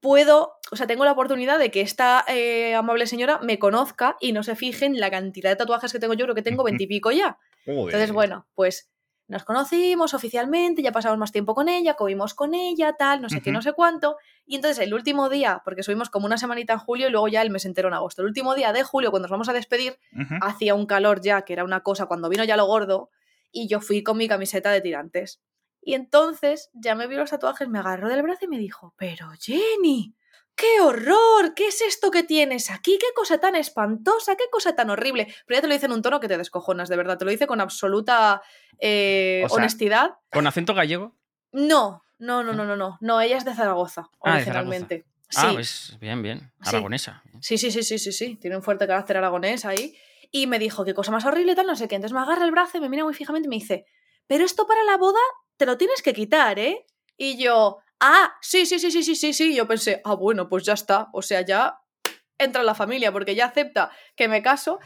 puedo, o sea, tengo la oportunidad de que esta eh, amable señora me conozca y no se fije en la cantidad de tatuajes que tengo yo, creo que tengo veintipico ya. Entonces, bueno, pues nos conocimos oficialmente, ya pasamos más tiempo con ella, comimos con ella, tal, no sé qué, no sé cuánto. Y entonces el último día, porque subimos como una semanita en julio y luego ya el mes entero en agosto. El último día de julio, cuando nos vamos a despedir, Ujú. hacía un calor ya, que era una cosa cuando vino ya lo gordo, y yo fui con mi camiseta de tirantes. Y entonces ya me vio los tatuajes, me agarró del brazo y me dijo, pero Jenny, ¡qué horror! ¿Qué es esto que tienes aquí? ¿Qué cosa tan espantosa? ¿Qué cosa tan horrible? Pero ya te lo dice en un tono que te descojonas, de verdad, te lo dice con absoluta eh, O sea- honestidad. ¿Con acento gallego? No, no, no, no, no, no, no, ella es de Zaragoza, Ah, de originalmente. Ah, Sí. pues bien, bien. Sí. Aragonesa. Sí, sí, sí, sí, sí, sí. Tiene un fuerte carácter aragonés ahí. Y me dijo, qué cosa más horrible, tal, no sé qué. Entonces me agarra el brazo y me mira muy fijamente y me dice, pero esto para la boda te lo tienes que quitar, ¿eh? Y yo, ah, sí, sí, sí, sí, sí, sí, sí. Y yo pensé, ah, bueno, pues ya está. O sea, ya entra en la familia porque ya acepta que me caso.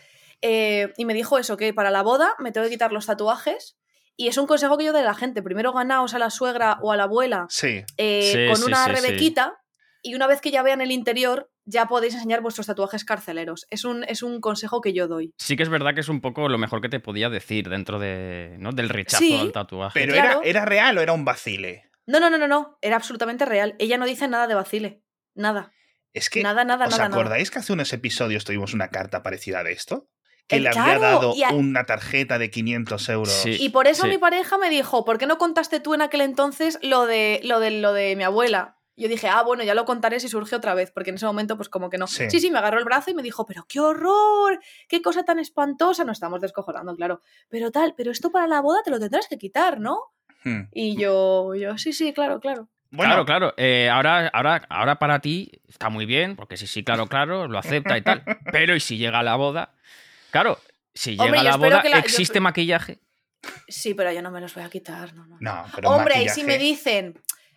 Eh, y me dijo eso, que para la boda me tengo que quitar los tatuajes. Y es un consejo que yo doy a la gente. Primero ganaos a la suegra o a la abuela Sí. eh, Sí, con sí, una sí, sí. rebequita y una vez que ya vean el interior ya podéis enseñar vuestros tatuajes carceleros. Es un, es un consejo que yo doy. Sí que es verdad que es un poco lo mejor que te podía decir dentro de, ¿no? del rechazo Sí, al tatuaje. Pero Claro. era, ¿era real o era un vacile? No, no, no, no, no. Era absolutamente real. Ella no dice nada de vacile. Nada. Es que, Nada, nada, ¿os nada, nada. acordáis que hace unos episodios tuvimos una carta parecida de esto? Que Eh, le había claro, dado a- una tarjeta de 500 euros. Sí. Y por eso sí. mi pareja me dijo, ¿por qué no contaste tú en aquel entonces lo de, lo de, lo de mi abuela? Yo dije, ah, bueno, ya lo contaré si surge otra vez, porque en ese momento, pues como que no. Sí. Sí, sí, me agarró el brazo y me dijo, pero qué horror, qué cosa tan espantosa. Nos estamos descojonando, claro. Pero tal, pero esto para la boda te lo tendrás que quitar, ¿no? Hmm. Y yo, yo, sí, sí, claro, claro. Bueno, Claro, claro. Eh, ahora, ahora, ahora para ti está muy bien, porque sí, sí, claro, claro, lo acepta y tal. Pero ¿y si llega la boda? Claro, si llega Hombre, la boda, yo- ¿existe maquillaje? Sí, pero yo no me los voy a quitar, no, no. No, pero Hombre, y si me dicen,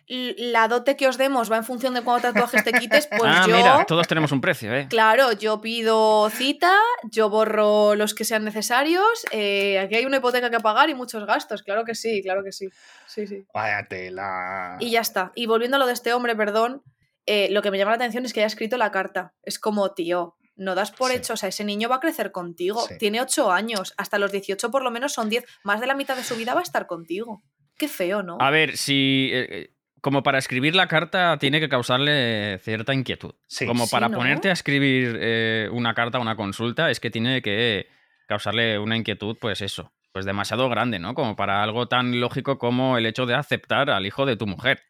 la dote que os demos va en función de cuántos tatuajes te quites, pues ah, yo. mira, todos tenemos un precio, ¿eh? Claro, yo pido cita, yo borro los que sean necesarios. eh, aquí hay una hipoteca que pagar y muchos gastos, claro que sí, claro que sí. Sí, sí. Vaya tela. Y ya está. Y volviendo a lo de este hombre, perdón, eh, lo que me llama la atención es que haya escrito la carta. Es como, tío, no das por Sí. hecho, o sea, ese niño va a crecer contigo. Sí. Tiene 8 años, hasta los 18 por lo menos son 10. Más de la mitad de su vida va a estar contigo. Qué feo, ¿no? A ver, si. eh, eh, como para escribir la carta tiene que causarle cierta inquietud. Sí. Como Sí, para ¿no? ponerte a escribir eh, una carta, una consulta, es que tiene que causarle una inquietud, pues eso, pues demasiado grande, ¿no? Como para algo tan lógico como el hecho de aceptar al hijo de tu mujer.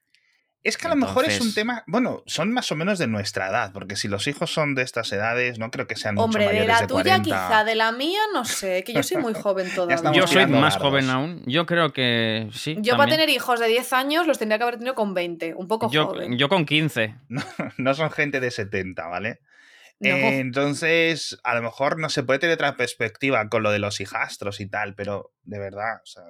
Es que a lo mejor es un tema. Bueno, son más o menos de nuestra edad, porque si los hijos son de estas edades, no creo que sean mucho Hombre, de mayores la de tuya 40. quizá, de la mía no sé, que yo soy muy joven todavía. Yo soy más joven aún. Yo creo que sí. Yo para también. tener hijos de 10 años los tendría que haber tenido con 20, un poco yo, joven. yo con 15. No son gente de 70, ¿vale? No. Eh, entonces, a lo mejor no se puede tener otra perspectiva con lo de los hijastros y tal, pero de verdad, o sea,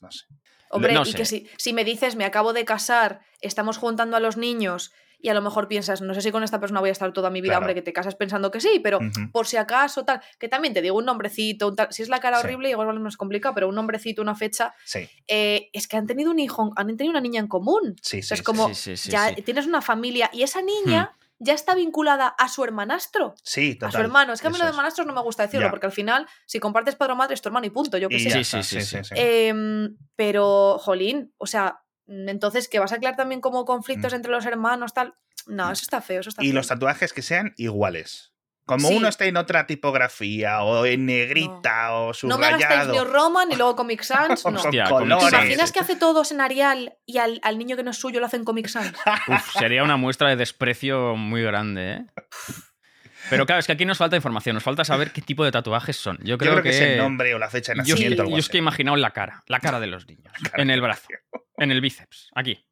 no sé. Hombre, no y que si, si me dices, me acabo de casar, estamos juntando a los niños y a lo mejor piensas, no sé si con esta persona voy a estar toda mi vida, Claro. hombre, que te casas pensando que sí, pero por si acaso, tal, que también te digo un nombrecito, un tal, si es la cara Sí. horrible, igual no es complicado, pero un nombrecito, una fecha, Sí, eh, es que han tenido un hijo, han tenido una niña en común. sí, O sea, sí. es como, Sí, sí, sí, ya tienes una familia y esa niña ya está vinculada a su hermanastro. Sí, A su total, hermano. Es que a mí lo de hermanastros no me gusta decirlo, Ya. porque al final, si compartes padre o madre, es tu hermano y punto, yo qué Y sé. Sí, sí, sí, sí. Em, pero, jolín, o sea, mm, entonces, ¿que vas a crear también como conflictos Mm. entre los hermanos, tal? No, eso está feo, eso está Y feo. los tatuajes que sean iguales. Como Sí. uno esté en otra tipografía o en negrita o no me subrayado. New Roman y luego Comic Sans, no. Hostia, ¿Te imaginas que hace todos en Arial y al, al niño que no es suyo lo hace en Comic Sans? Uf, sería una muestra de desprecio muy grande, ¿eh? Pero claro, es que aquí nos falta información, nos falta saber qué tipo de tatuajes son. Yo Yo creo, que, es el nombre o la fecha de Yo, nacimiento. yo es que he imaginado en la cara, la cara de los niños, Cara en el brazo, en el bíceps, aquí.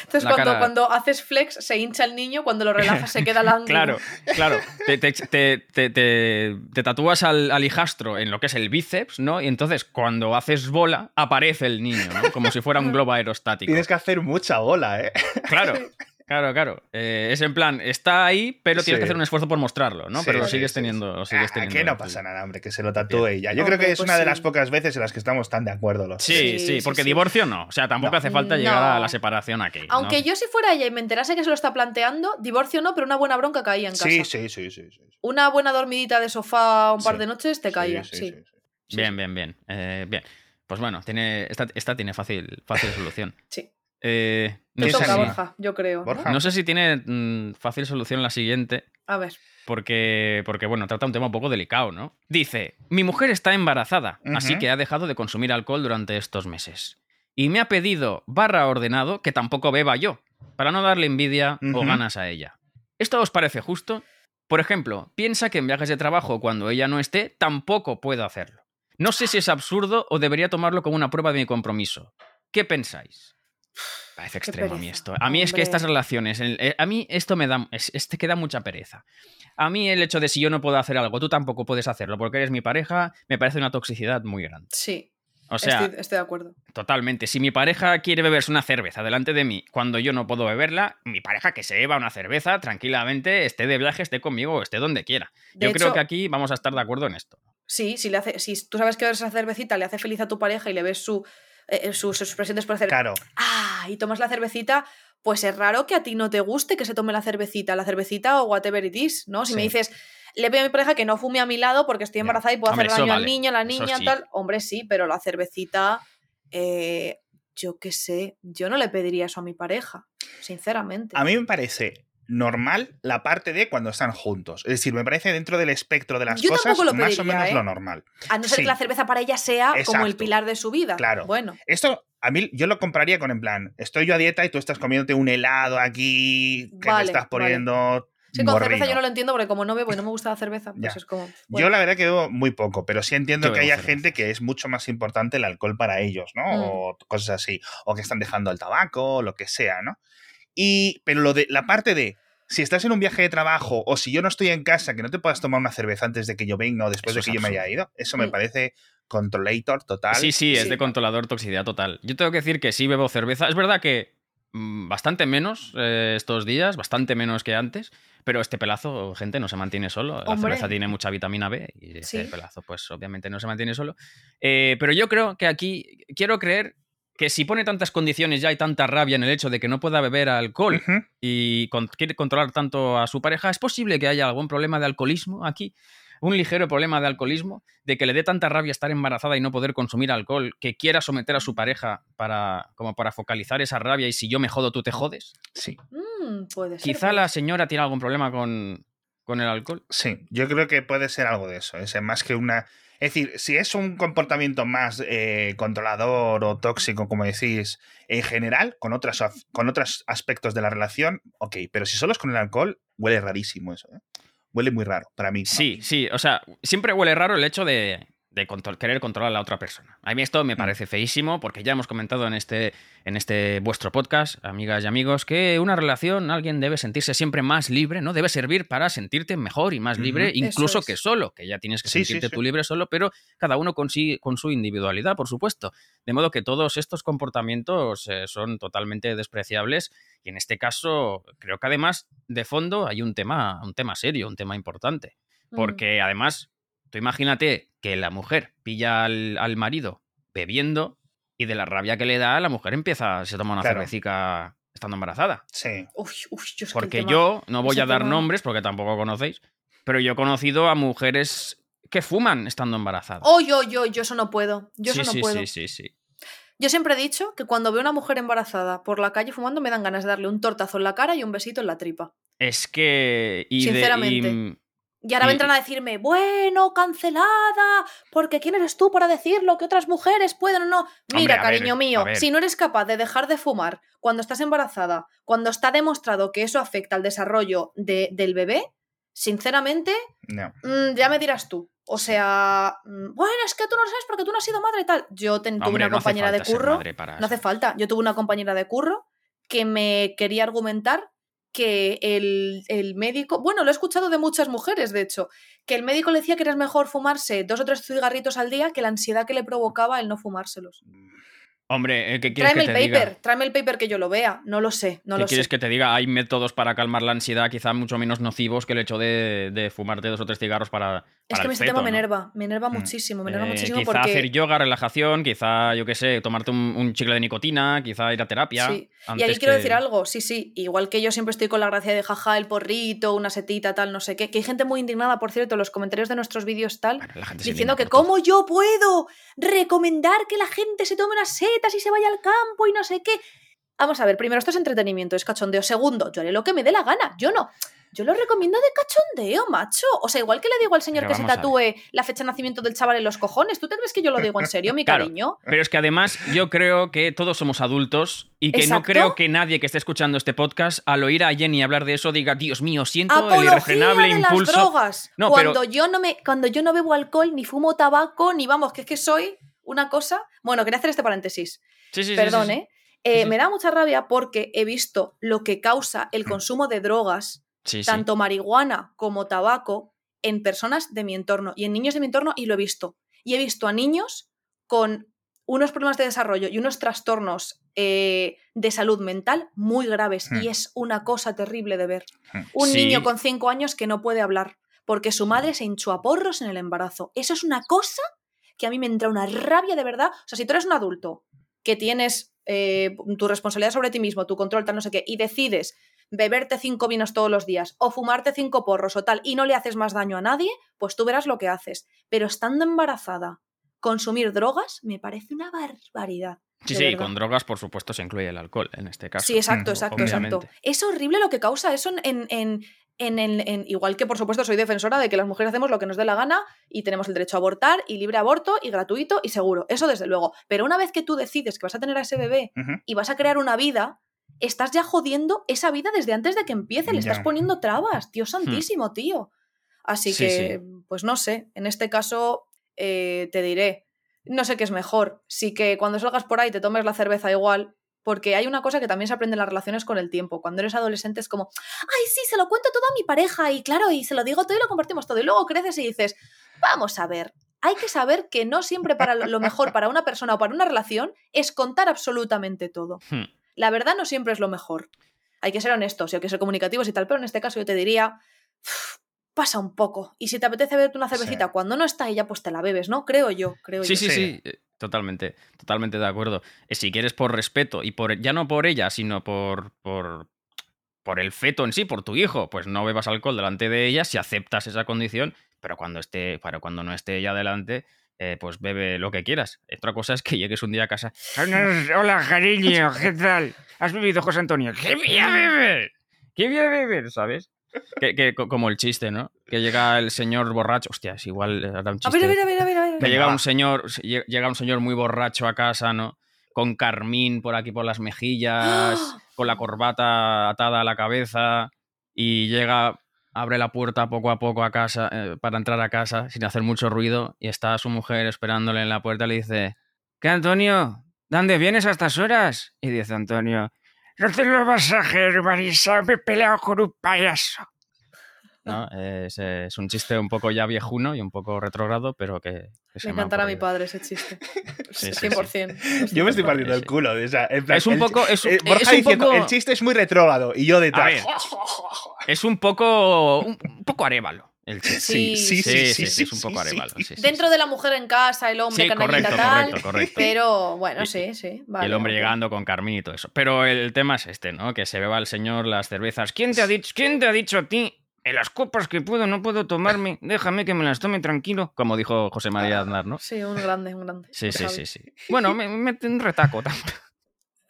Entonces, La cuando, cara- cuando haces flex, se hincha el niño, cuando lo relajas, se queda el ángulo. Claro, claro. Te, te- te- te- te- te tatúas al, al hijastro en lo que es el bíceps, ¿no? Y entonces cuando haces bola, aparece el niño, ¿no? Como si fuera un globo aerostático. Tienes que hacer mucha bola, ¿eh? Claro, claro, claro. Eh, es en plan, está ahí, pero tienes Sí. que hacer un esfuerzo por mostrarlo, ¿no? Sí, pero lo sigues sí, teniendo. Lo Ah, sigues teniendo que no pasa nada, hombre, que se lo tatúe ya. Yo creo que es pues una de las pocas veces en las que estamos tan de acuerdo los Sí, Sí, sí, sí, porque sí. divorcio no. O sea, tampoco No. hace falta llegar a la separación aquí. ¿no? Aunque yo si fuera ella y me enterase que se lo está planteando, divorcio no, pero una buena bronca caía en casa. Sí, sí, sí, sí, sí. Una buena dormidita de sofá un par Sí. de noches te caía, sí. Sí, sí, sí, sí. Bien, bien, bien. Eh, bien. Pues bueno, tiene, esta, esta tiene fácil, fácil solución. Sí. Eh, no, Te sé toca, si, sí. Borja, yo creo. ¿no? Borja. no sé si tiene mm, fácil solución la siguiente, A ver. porque, porque, bueno, trata un tema un poco delicado, ¿no? Dice, mi mujer está embarazada, así que ha dejado de consumir alcohol durante estos meses. Y me ha pedido, barra ordenado, que tampoco beba yo, para no darle envidia o ganas a ella. ¿Esto os parece justo? Por ejemplo, piensa que en viajes de trabajo, cuando ella no esté, tampoco puedo hacerlo. No sé si es absurdo o debería tomarlo como una prueba de mi compromiso. ¿Qué pensáis? Parece extremo a mí esto. A mí es que estas relaciones, el- eh, a mí esto me da, es, este queda mucha pereza. A mí el hecho de si yo no puedo hacer algo, tú tampoco puedes hacerlo porque eres mi pareja, me parece una toxicidad muy grande. Sí, O sea, estoy, estoy de acuerdo. totalmente. Si mi pareja quiere beberse una cerveza delante de mí cuando yo no puedo beberla, mi pareja que se beba una cerveza tranquilamente, esté de viaje, esté conmigo o esté donde quiera. De yo creo que aquí vamos a estar de acuerdo en esto. Sí, si, le hace, si tú sabes que esa cervecita le hace feliz a tu pareja y le ves su, eh, sus sus expresiones por hacer Claro, ¡ah! y tomas la cervecita, pues es raro que a ti no te guste que se tome la cervecita, la cervecita o whatever it is, ¿no? Si me dices, le pido a mi pareja que no fume a mi lado porque estoy embarazada y puedo Hombre, hacer daño al niño, a la niña, sí. tal. Hombre, sí, pero la cervecita, eh, yo qué sé, yo no le pediría eso a mi pareja, sinceramente. a mí me parece normal la parte de cuando están juntos. Es decir, me parece dentro del espectro de las Yo cosas tampoco lo más o pediría, menos ¿eh? lo normal. A no ser sí. que la cerveza para ella sea como el Exacto. pilar de su vida. Claro. Bueno, Esto a mí yo lo compraría con en plan, estoy yo a dieta y tú estás comiéndote un helado aquí que Vale, te estás vale. poniendo sí, con cerveza morrino. yo no lo entiendo porque como no bebo y no me gusta la cerveza, pues Ya. es como... Yo bueno. la verdad que bebo muy poco, pero sí entiendo Yo que haya cerveza. gente que es mucho más importante el alcohol para ellos, ¿no? Mm. O cosas así. O que están dejando el tabaco, o lo que sea, ¿no? Y, pero lo de la parte de si estás en un viaje de trabajo o si yo no estoy en casa, que no te puedas tomar una cerveza antes de que yo venga o después Eso de que yo me haya ido, eso me Mm. parece controlator total. Sí, sí, es Sí. de controlador toxicidad total. Yo tengo que decir que sí bebo cerveza. Es verdad que mm, bastante menos eh, estos días, bastante menos que antes, pero este pelazo, gente, no se mantiene solo. La Hombre. cerveza tiene mucha vitamina B y este Sí. pelazo, pues obviamente no se mantiene solo. Eh, pero yo creo que aquí, quiero creer que si pone tantas condiciones ya hay tanta rabia en el hecho de que no pueda beber alcohol y con- quiere controlar tanto a su pareja, ¿es posible que haya algún problema de alcoholismo aquí? Un ligero problema de alcoholismo, de que le dé tanta rabia estar embarazada y no poder consumir alcohol, que quiera someter a su pareja para, como para focalizar esa rabia y si yo me jodo, tú te jodes. Sí, Mm, puede ser. Quizá la señora tiene algún problema con, con el alcohol. sí. Yo creo que puede ser algo de eso. Es más que una. Es decir, si es un comportamiento más eh, controlador o tóxico, como decís, en general, con, otras, con otros aspectos de la relación, ok. Pero si solo es con el alcohol, huele rarísimo eso. ¿eh? Huele muy raro para mí. Sí, sí, o sea, siempre huele raro el hecho de, de querer controlar a la otra persona. A mí esto me parece feísimo porque ya hemos comentado en este, en este vuestro podcast, amigas y amigos, que una relación alguien debe sentirse siempre más libre, ¿no? Debe servir para sentirte mejor y más libre, incluso es. que solo, que ya tienes que Sí, sentirte sí. tú libre solo, pero cada uno con, con su individualidad, por supuesto. De modo que todos estos comportamientos eh, son totalmente despreciables y en este caso creo que además de fondo hay un tema, un tema serio, un tema importante. Mm. Porque además, tú imagínate que la mujer pilla al, al marido bebiendo y de la rabia que le da, la mujer empieza, se toma una Claro. cervecica estando embarazada. Sí. Uy, uy, yo es Porque tema- yo, no voy a dar tema- nombres porque tampoco conocéis, pero yo he conocido a mujeres que fuman estando embarazadas. Oh, yo, yo, yo eso no puedo. Yo sí, eso no sí, puedo. sí, sí, sí. Yo siempre he dicho que cuando veo una mujer embarazada por la calle fumando me dan ganas de darle un tortazo en la cara y un besito en la tripa. Es que... y de- Sinceramente. y- Y ahora Y- vendrán a decirme, bueno, cancelada, porque ¿quién eres tú para decirlo? Que otras mujeres pueden o no. Mira, cariño mío, si no eres capaz de dejar de fumar cuando estás embarazada, cuando está demostrado que eso afecta al desarrollo de- del bebé, sinceramente, No. mm, ya me dirás tú. O sea, mm, bueno, es que tú no lo sabes porque tú no has sido madre y tal. Yo ten- tuve una no compañera de curro. No hace falta. Yo tuve una compañera de curro que me quería argumentar que el, el médico, bueno, lo he escuchado de muchas mujeres, de hecho, que el médico le decía que era mejor fumarse dos o tres cigarritos al día que la ansiedad que le provocaba el no fumárselos. Hombre, eh, ¿qué quieres Tráeme que el te diga? paper, tráeme el paper que yo lo vea. No lo sé, no ¿Qué lo quieres sé. que te diga? Hay métodos para calmar la ansiedad, quizá mucho menos nocivos que el hecho de, de fumarte dos o tres cigarros para. Es para que el ese feto, tema me ¿no? enerva, me enerva Mm. muchísimo, me enerva Eh, muchísimo quizá porque... hacer yoga, relajación, quizá, yo qué sé, tomarte un, un chicle de nicotina, quizá ir a terapia. Sí. Y aquí quiero que- decir algo, sí, sí, igual que yo siempre estoy con la gracia de jaja, el porrito, una setita, tal, no sé qué, que hay gente muy indignada, por cierto, en los comentarios de nuestros vídeos tal, Bueno, diciendo que cómo yo puedo recomendar que la gente se tome unas y se vaya al campo y no sé qué. Vamos a ver, primero, esto es entretenimiento, es cachondeo. Segundo, yo haré lo que me dé la gana, yo no. Yo lo recomiendo de cachondeo, macho. O sea, igual que le digo al señor Pero que se tatúe la fecha de nacimiento del chaval en los cojones, ¿tú te crees que yo lo digo en serio, mi Claro. cariño? Pero es que además yo creo que todos somos adultos y que no creo que nadie que esté escuchando este podcast al oír a Jenny hablar de eso diga, Dios mío, siento el irrefrenable de impulso. las drogas. No, cuando pero- yo no me, cuando yo no bebo alcohol, ni fumo tabaco, ni vamos, que es que soy una cosa. Bueno, quería hacer este paréntesis. Sí, sí, sí, Perdón, sí. ¿eh? Eh. Me da mucha rabia porque he visto lo que causa el Mm. consumo de drogas, tanto marihuana como tabaco, en personas de mi entorno y en niños de mi entorno, y lo he visto. Y he visto a niños con unos problemas de desarrollo y unos trastornos eh, de salud mental muy graves. Hmm. Y es una cosa terrible de ver. Hmm. Un Sí. niño con 5 años que no puede hablar porque su madre se hinchó a porros en el embarazo. Eso es una cosa que a mí me entra una rabia de verdad. O sea, si tú eres un adulto que tienes eh, tu responsabilidad sobre ti mismo, tu control, tal, no sé qué, y decides beberte cinco vinos todos los días o fumarte cinco porros o tal y no le haces más daño a nadie, pues tú verás lo que haces. Pero estando embarazada, consumir drogas me parece una barbaridad. Sí, sí, verdad. con drogas, por supuesto, se incluye el alcohol en este caso. Sí, exacto, exacto, exacto. Es horrible lo que causa eso en, en, en, en- Igual que, por supuesto, soy defensora de que las mujeres hacemos lo que nos dé la gana y tenemos el derecho a abortar y libre aborto y gratuito y seguro. Eso desde luego. Pero una vez que tú decides que vas a tener a ese bebé y vas a crear una vida, estás ya jodiendo esa vida desde antes de que empiece. Le Ya. estás poniendo trabas. Dios santísimo, tío. Así Hmm. Sí, que, pues no sé. En este caso, eh, te diré. No sé qué es mejor. Sí que cuando salgas por ahí te tomes la cerveza igual. Porque hay una cosa que también se aprende en las relaciones con el tiempo. Cuando eres adolescente es como, ay, sí, se lo cuento todo a mi pareja y claro, y se lo digo todo y lo compartimos todo. Y luego creces y dices, vamos a ver, hay que saber que no siempre para lo mejor para una persona o para una relación es contar absolutamente todo. Hmm. la verdad no siempre es lo mejor. Hay que ser honestos y hay que ser comunicativos y tal, pero en este caso yo te diría, pasa un poco. Y si te apetece beberte una cervecita Sí. cuando no está ella, pues te la bebes, ¿no? Creo yo, creo Sí, yo. sí, Sí. sí, totalmente, totalmente de acuerdo. Eh, Si quieres por respeto y por ya no por ella, sino por, por por el feto en sí, por tu hijo, pues no bebas alcohol delante de ella si aceptas esa condición, pero cuando esté, para cuando no esté ella delante, eh, pues bebe lo que quieras. Otra cosa es que llegues un día a casa. Hola, cariño, ¿qué tal? ¿Has bebido, José Antonio? ¿Qué voy a beber? ¿Qué voy a beber? ¿Sabes? Que, que co- como el chiste, ¿no? Que llega el señor borracho. Hostia, es igual, era un A chiste. ver, a ver, a ver, a ver. a ver. Que llega un señor, lle- llega un señor muy borracho a casa, ¿no? Con carmín por aquí por las mejillas, ¡Ah! con la corbata atada a la cabeza y llega, abre la puerta poco a poco a casa eh, para entrar a casa sin hacer mucho ruido y está su mujer esperándole en la puerta y le dice, ¿qué Antonio? ¿Dónde vienes a estas horas? Y dice Antonio, no te lo vas a hacer, Marisa, me he peleado con un payaso. ¿No? Es, eh, es un chiste un poco ya viejuno y un poco retrógrado, pero que, que Me encantará a mi padre ese chiste. Sí, sí, 100%. Yo me estoy partiendo el culo. de esa- en plan, Es un el- poco- es eh, Borja es un diciendo, poco- el chiste es muy retrógrado y yo detrás. ver. Es un poco, un, un poco arévalo el. Sí, sí, sí, sí, sí, es un poco sí, arévalo. sí. sí, sí, Dentro de la mujer en casa, el hombre correcto, tal. correcto, correcto. Pero bueno, sí, sí. Y el hombre llegando con Carmín y todo eso. Pero el tema es este, ¿no? Que se beba el señor las cervezas. ¿Quién te ha dicho, quién te ha dicho a ti? En las copas que puedo, no puedo tomarme. Déjame que me las tome tranquilo. Como dijo José María Aznar, ¿no? Sí, un grande, un grande. Sí, sí, sí, sí. Bueno, me me mete un retaco también.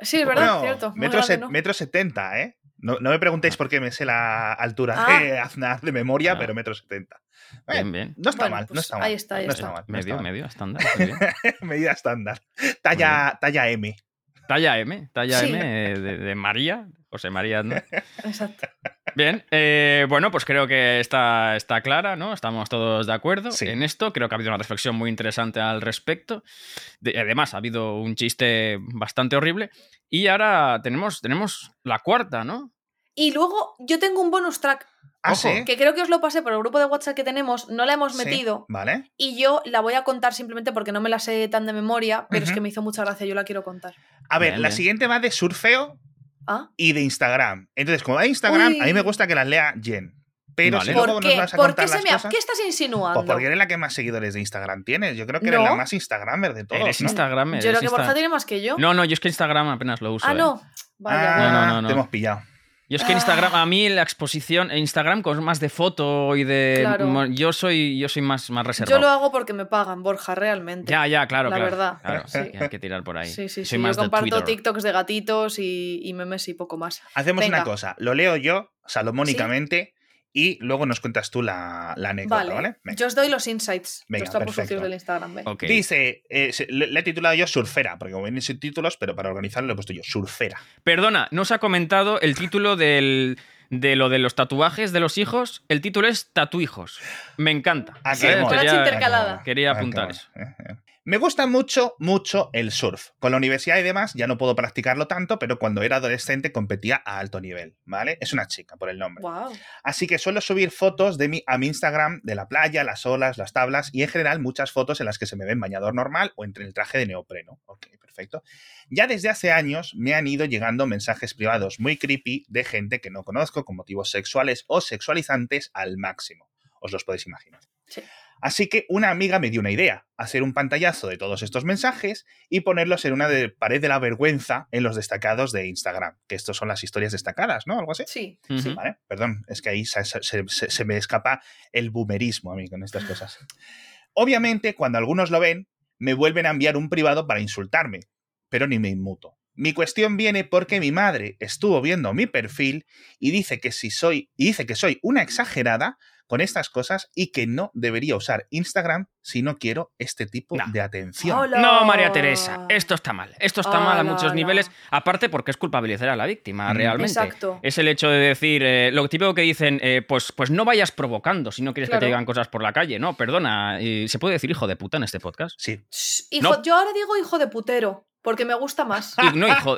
Sí, es verdad, Bueno, cierto. metro, grande, se- ¿no? metro 70, ¿eh? No, no me preguntéis por qué me sé la altura Ah. de Aznar de memoria, Ah. pero metro 70. Eh, Bien, bien. No está Bueno, mal, no está mal. ahí está, ahí no está. mal, no Medio, está medio, estándar. Medida estándar. Talla, talla M. Talla M, talla Sí. M de, de María, José María Aznar. Exacto. Bien, eh, bueno, pues creo que está, está clara, ¿no? Estamos todos de acuerdo Sí. en esto. Creo que ha habido una reflexión muy interesante al respecto. De- además, ha habido un chiste bastante horrible. Y ahora tenemos, tenemos la cuarta, ¿no? Y luego yo tengo un bonus track Ah, Ojo. sí. que creo que os lo pasé por el grupo de WhatsApp que tenemos, no la hemos Sí, metido Vale. y yo la voy a contar simplemente porque no me la sé tan de memoria, pero es que me hizo mucha gracia, yo la quiero contar. A ver, Bien, la bien. siguiente va de surfeo ¿Ah? y de Instagram. Entonces, como de Instagram, Uy. a mí me gusta que las lea Jen. Pero Vale. si luego ¿Por nos qué? vas a ¿Por contar qué, se las me ha- cosas, ¿Qué estás insinuando? pues porque eres la que más seguidores de Instagram tienes. Yo creo que eres No. la más Instagramer de todos. Eres ¿no? Yo creo que Insta- Borja tiene más que yo. No, no, yo es que Instagram apenas lo uso. ah, ¿eh? no. Vaya, Ah, bueno. No, no, no, Te no. hemos pillado. Yo es que Ah. Instagram, a mí la exposición, Instagram con más de foto y de... Claro. Yo soy, yo soy más, más Yo reservado. lo hago porque me pagan, Borja, realmente. Ya, ya, claro, La claro. verdad, Claro, sí. hay que tirar por ahí. Sí, sí, soy sí. más Yo comparto Twitter. TikToks de gatitos y, y memes y poco más. Hacemos Venga. una cosa. Lo leo yo, salomónicamente, y luego nos cuentas tú la, la anécdota, Vale. Yo os doy los insights, Venga, los perfecto. sucios del Instagram. Dice, eh, se- le, le he titulado yo Surfera, porque como vienen sin títulos, pero para organizarlo le he puesto yo Surfera. Perdona, no os ha comentado el título del, de lo de los tatuajes de los hijos. El título es Tatuhijos. Me encanta. Ah, mola. Frase Quería, intercalada. quería Ah, apuntar eso. Me gusta mucho, mucho el surf. Con la universidad y demás ya no puedo practicarlo tanto, pero cuando era adolescente competía a alto nivel, ¿vale? Es una chica por el nombre. Wow. Así que suelo subir fotos de mi, a mi Instagram de la playa, las olas, las tablas y en general muchas fotos en las que se me ve en bañador normal o entre el traje de neopreno. Ok, perfecto. Ya desde hace años me han ido llegando mensajes privados muy creepy de gente que no conozco con motivos sexuales o sexualizantes al máximo. Os los podéis imaginar. Sí. Así que una amiga me dio una idea, hacer un pantallazo de todos estos mensajes y ponerlos en una de- pared de la vergüenza en los destacados de Instagram, que estos son las historias destacadas, ¿no? Algo así. Sí. Ujú. ¿Vale? Perdón, es que ahí se, se- se- se me escapa el boomerismo a mí con estas cosas. Obviamente, cuando algunos lo ven, me vuelven a enviar un privado para insultarme, pero ni me inmuto. Mi cuestión viene porque mi madre estuvo viendo mi perfil y dice que si soy y dice que soy una exagerada con estas cosas y que no debería usar Instagram si no quiero este tipo No. de atención. Hola. No, María Teresa, esto está mal. Esto está mal a muchos niveles. Aparte, porque es culpabilizar a la víctima, Mm. realmente. Exacto. Es el hecho de decir, eh, lo típico que dicen, eh, pues, pues no vayas provocando si no quieres que te digan cosas por la calle. No, perdona. y ¿Se puede decir hijo de puta en este podcast? Sí. Hijo- No. Yo ahora digo hijo de putero, porque me gusta más. Y no, hijo,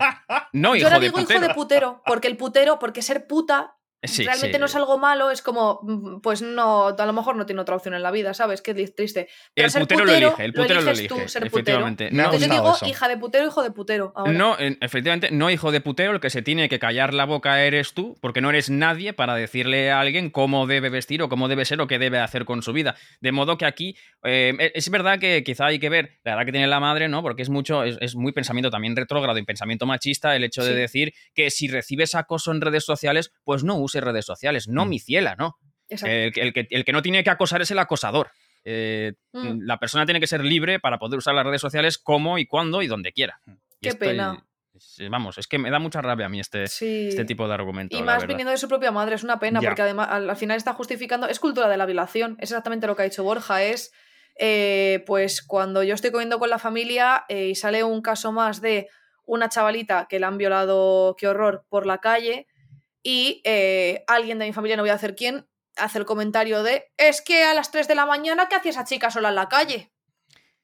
no, yo hijo ahora de digo putero. hijo de putero, porque el putero, porque ser puta Sí, realmente sí. no es algo malo, es como, mm, pues no, a lo mejor no tiene otra opción en la vida, ¿sabes? Qué triste. Pero El ser putero, lo elige, el putero lo eliges elige. tú, ser putero. efectivamente. Me No, Entonces yo digo, eso. hija de putero, hijo de putero. ahora. No, en- efectivamente, no hijo de putero, el que se tiene que callar la boca eres tú, porque no eres nadie para decirle a alguien cómo debe vestir o cómo debe ser o qué debe hacer con su vida. De modo que aquí eh, es verdad que quizá hay que ver la edad que tiene la madre, ¿no? Porque es mucho, es, es muy pensamiento también retrógrado y pensamiento machista el hecho de Sí. decir que si recibes acoso en redes sociales, pues no uses redes sociales, no Mm. mi ciela, ¿no? El, que- el que, el que no tiene que acosar es el acosador. Eh, Mm. La persona tiene que ser libre para poder usar las redes sociales como y cuando y donde quiera. Y Qué pena. Vamos, es que me da mucha rabia a mí este, Sí. este tipo de argumento. Y más viniendo de su propia madre, es una pena, Ya. porque además al, al final está justificando, es cultura de la violación, es exactamente lo que ha dicho Borja, es eh, pues cuando yo estoy comiendo con la familia eh, y sale un caso más de una chavalita que la han violado, qué horror, por la calle, y eh, alguien de mi familia, no voy a hacer quién, hace el comentario de, es que a las 3 de la mañana, ¿qué hacía esa chica sola en la calle?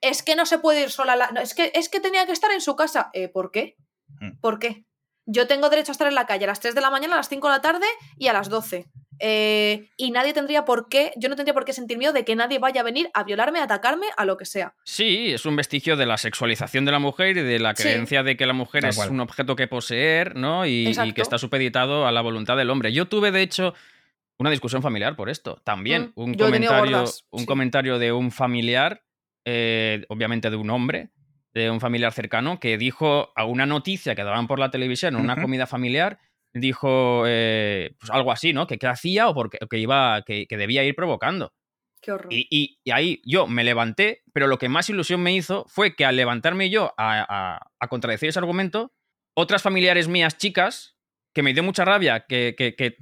Es que no se puede ir sola, a la- no, es, que, es que tenía que estar en su casa. Eh, ¿Por qué? Mm. ¿Por qué? Yo tengo derecho a estar en la calle a las 3 de la mañana, a las 5 de la tarde y a las 12. Eh, y nadie tendría por qué, yo no tendría por qué sentir miedo de que nadie vaya a venir a violarme, a atacarme, a lo que sea. Sí, es un vestigio de la sexualización de la mujer y de la Sí. creencia de que la mujer Tal es cual. un objeto que poseer, ¿no? Y, que está supeditado a la voluntad del hombre. Yo tuve, de hecho, una discusión familiar por esto. También Mm, un, comentario, un sí. comentario de un familiar, eh, obviamente de un hombre, de un familiar cercano, que dijo a una noticia que daban por la televisión en una comida familiar, dijo eh, pues algo así, ¿no? Que qué hacía o porque, que iba, que, que debía ir provocando. Qué horror. Y, y- y ahí yo me levanté, pero lo que más ilusión me hizo fue que al levantarme yo a, a- a contradecir ese argumento, otras familiares mías chicas, que me dio mucha rabia, que, que- que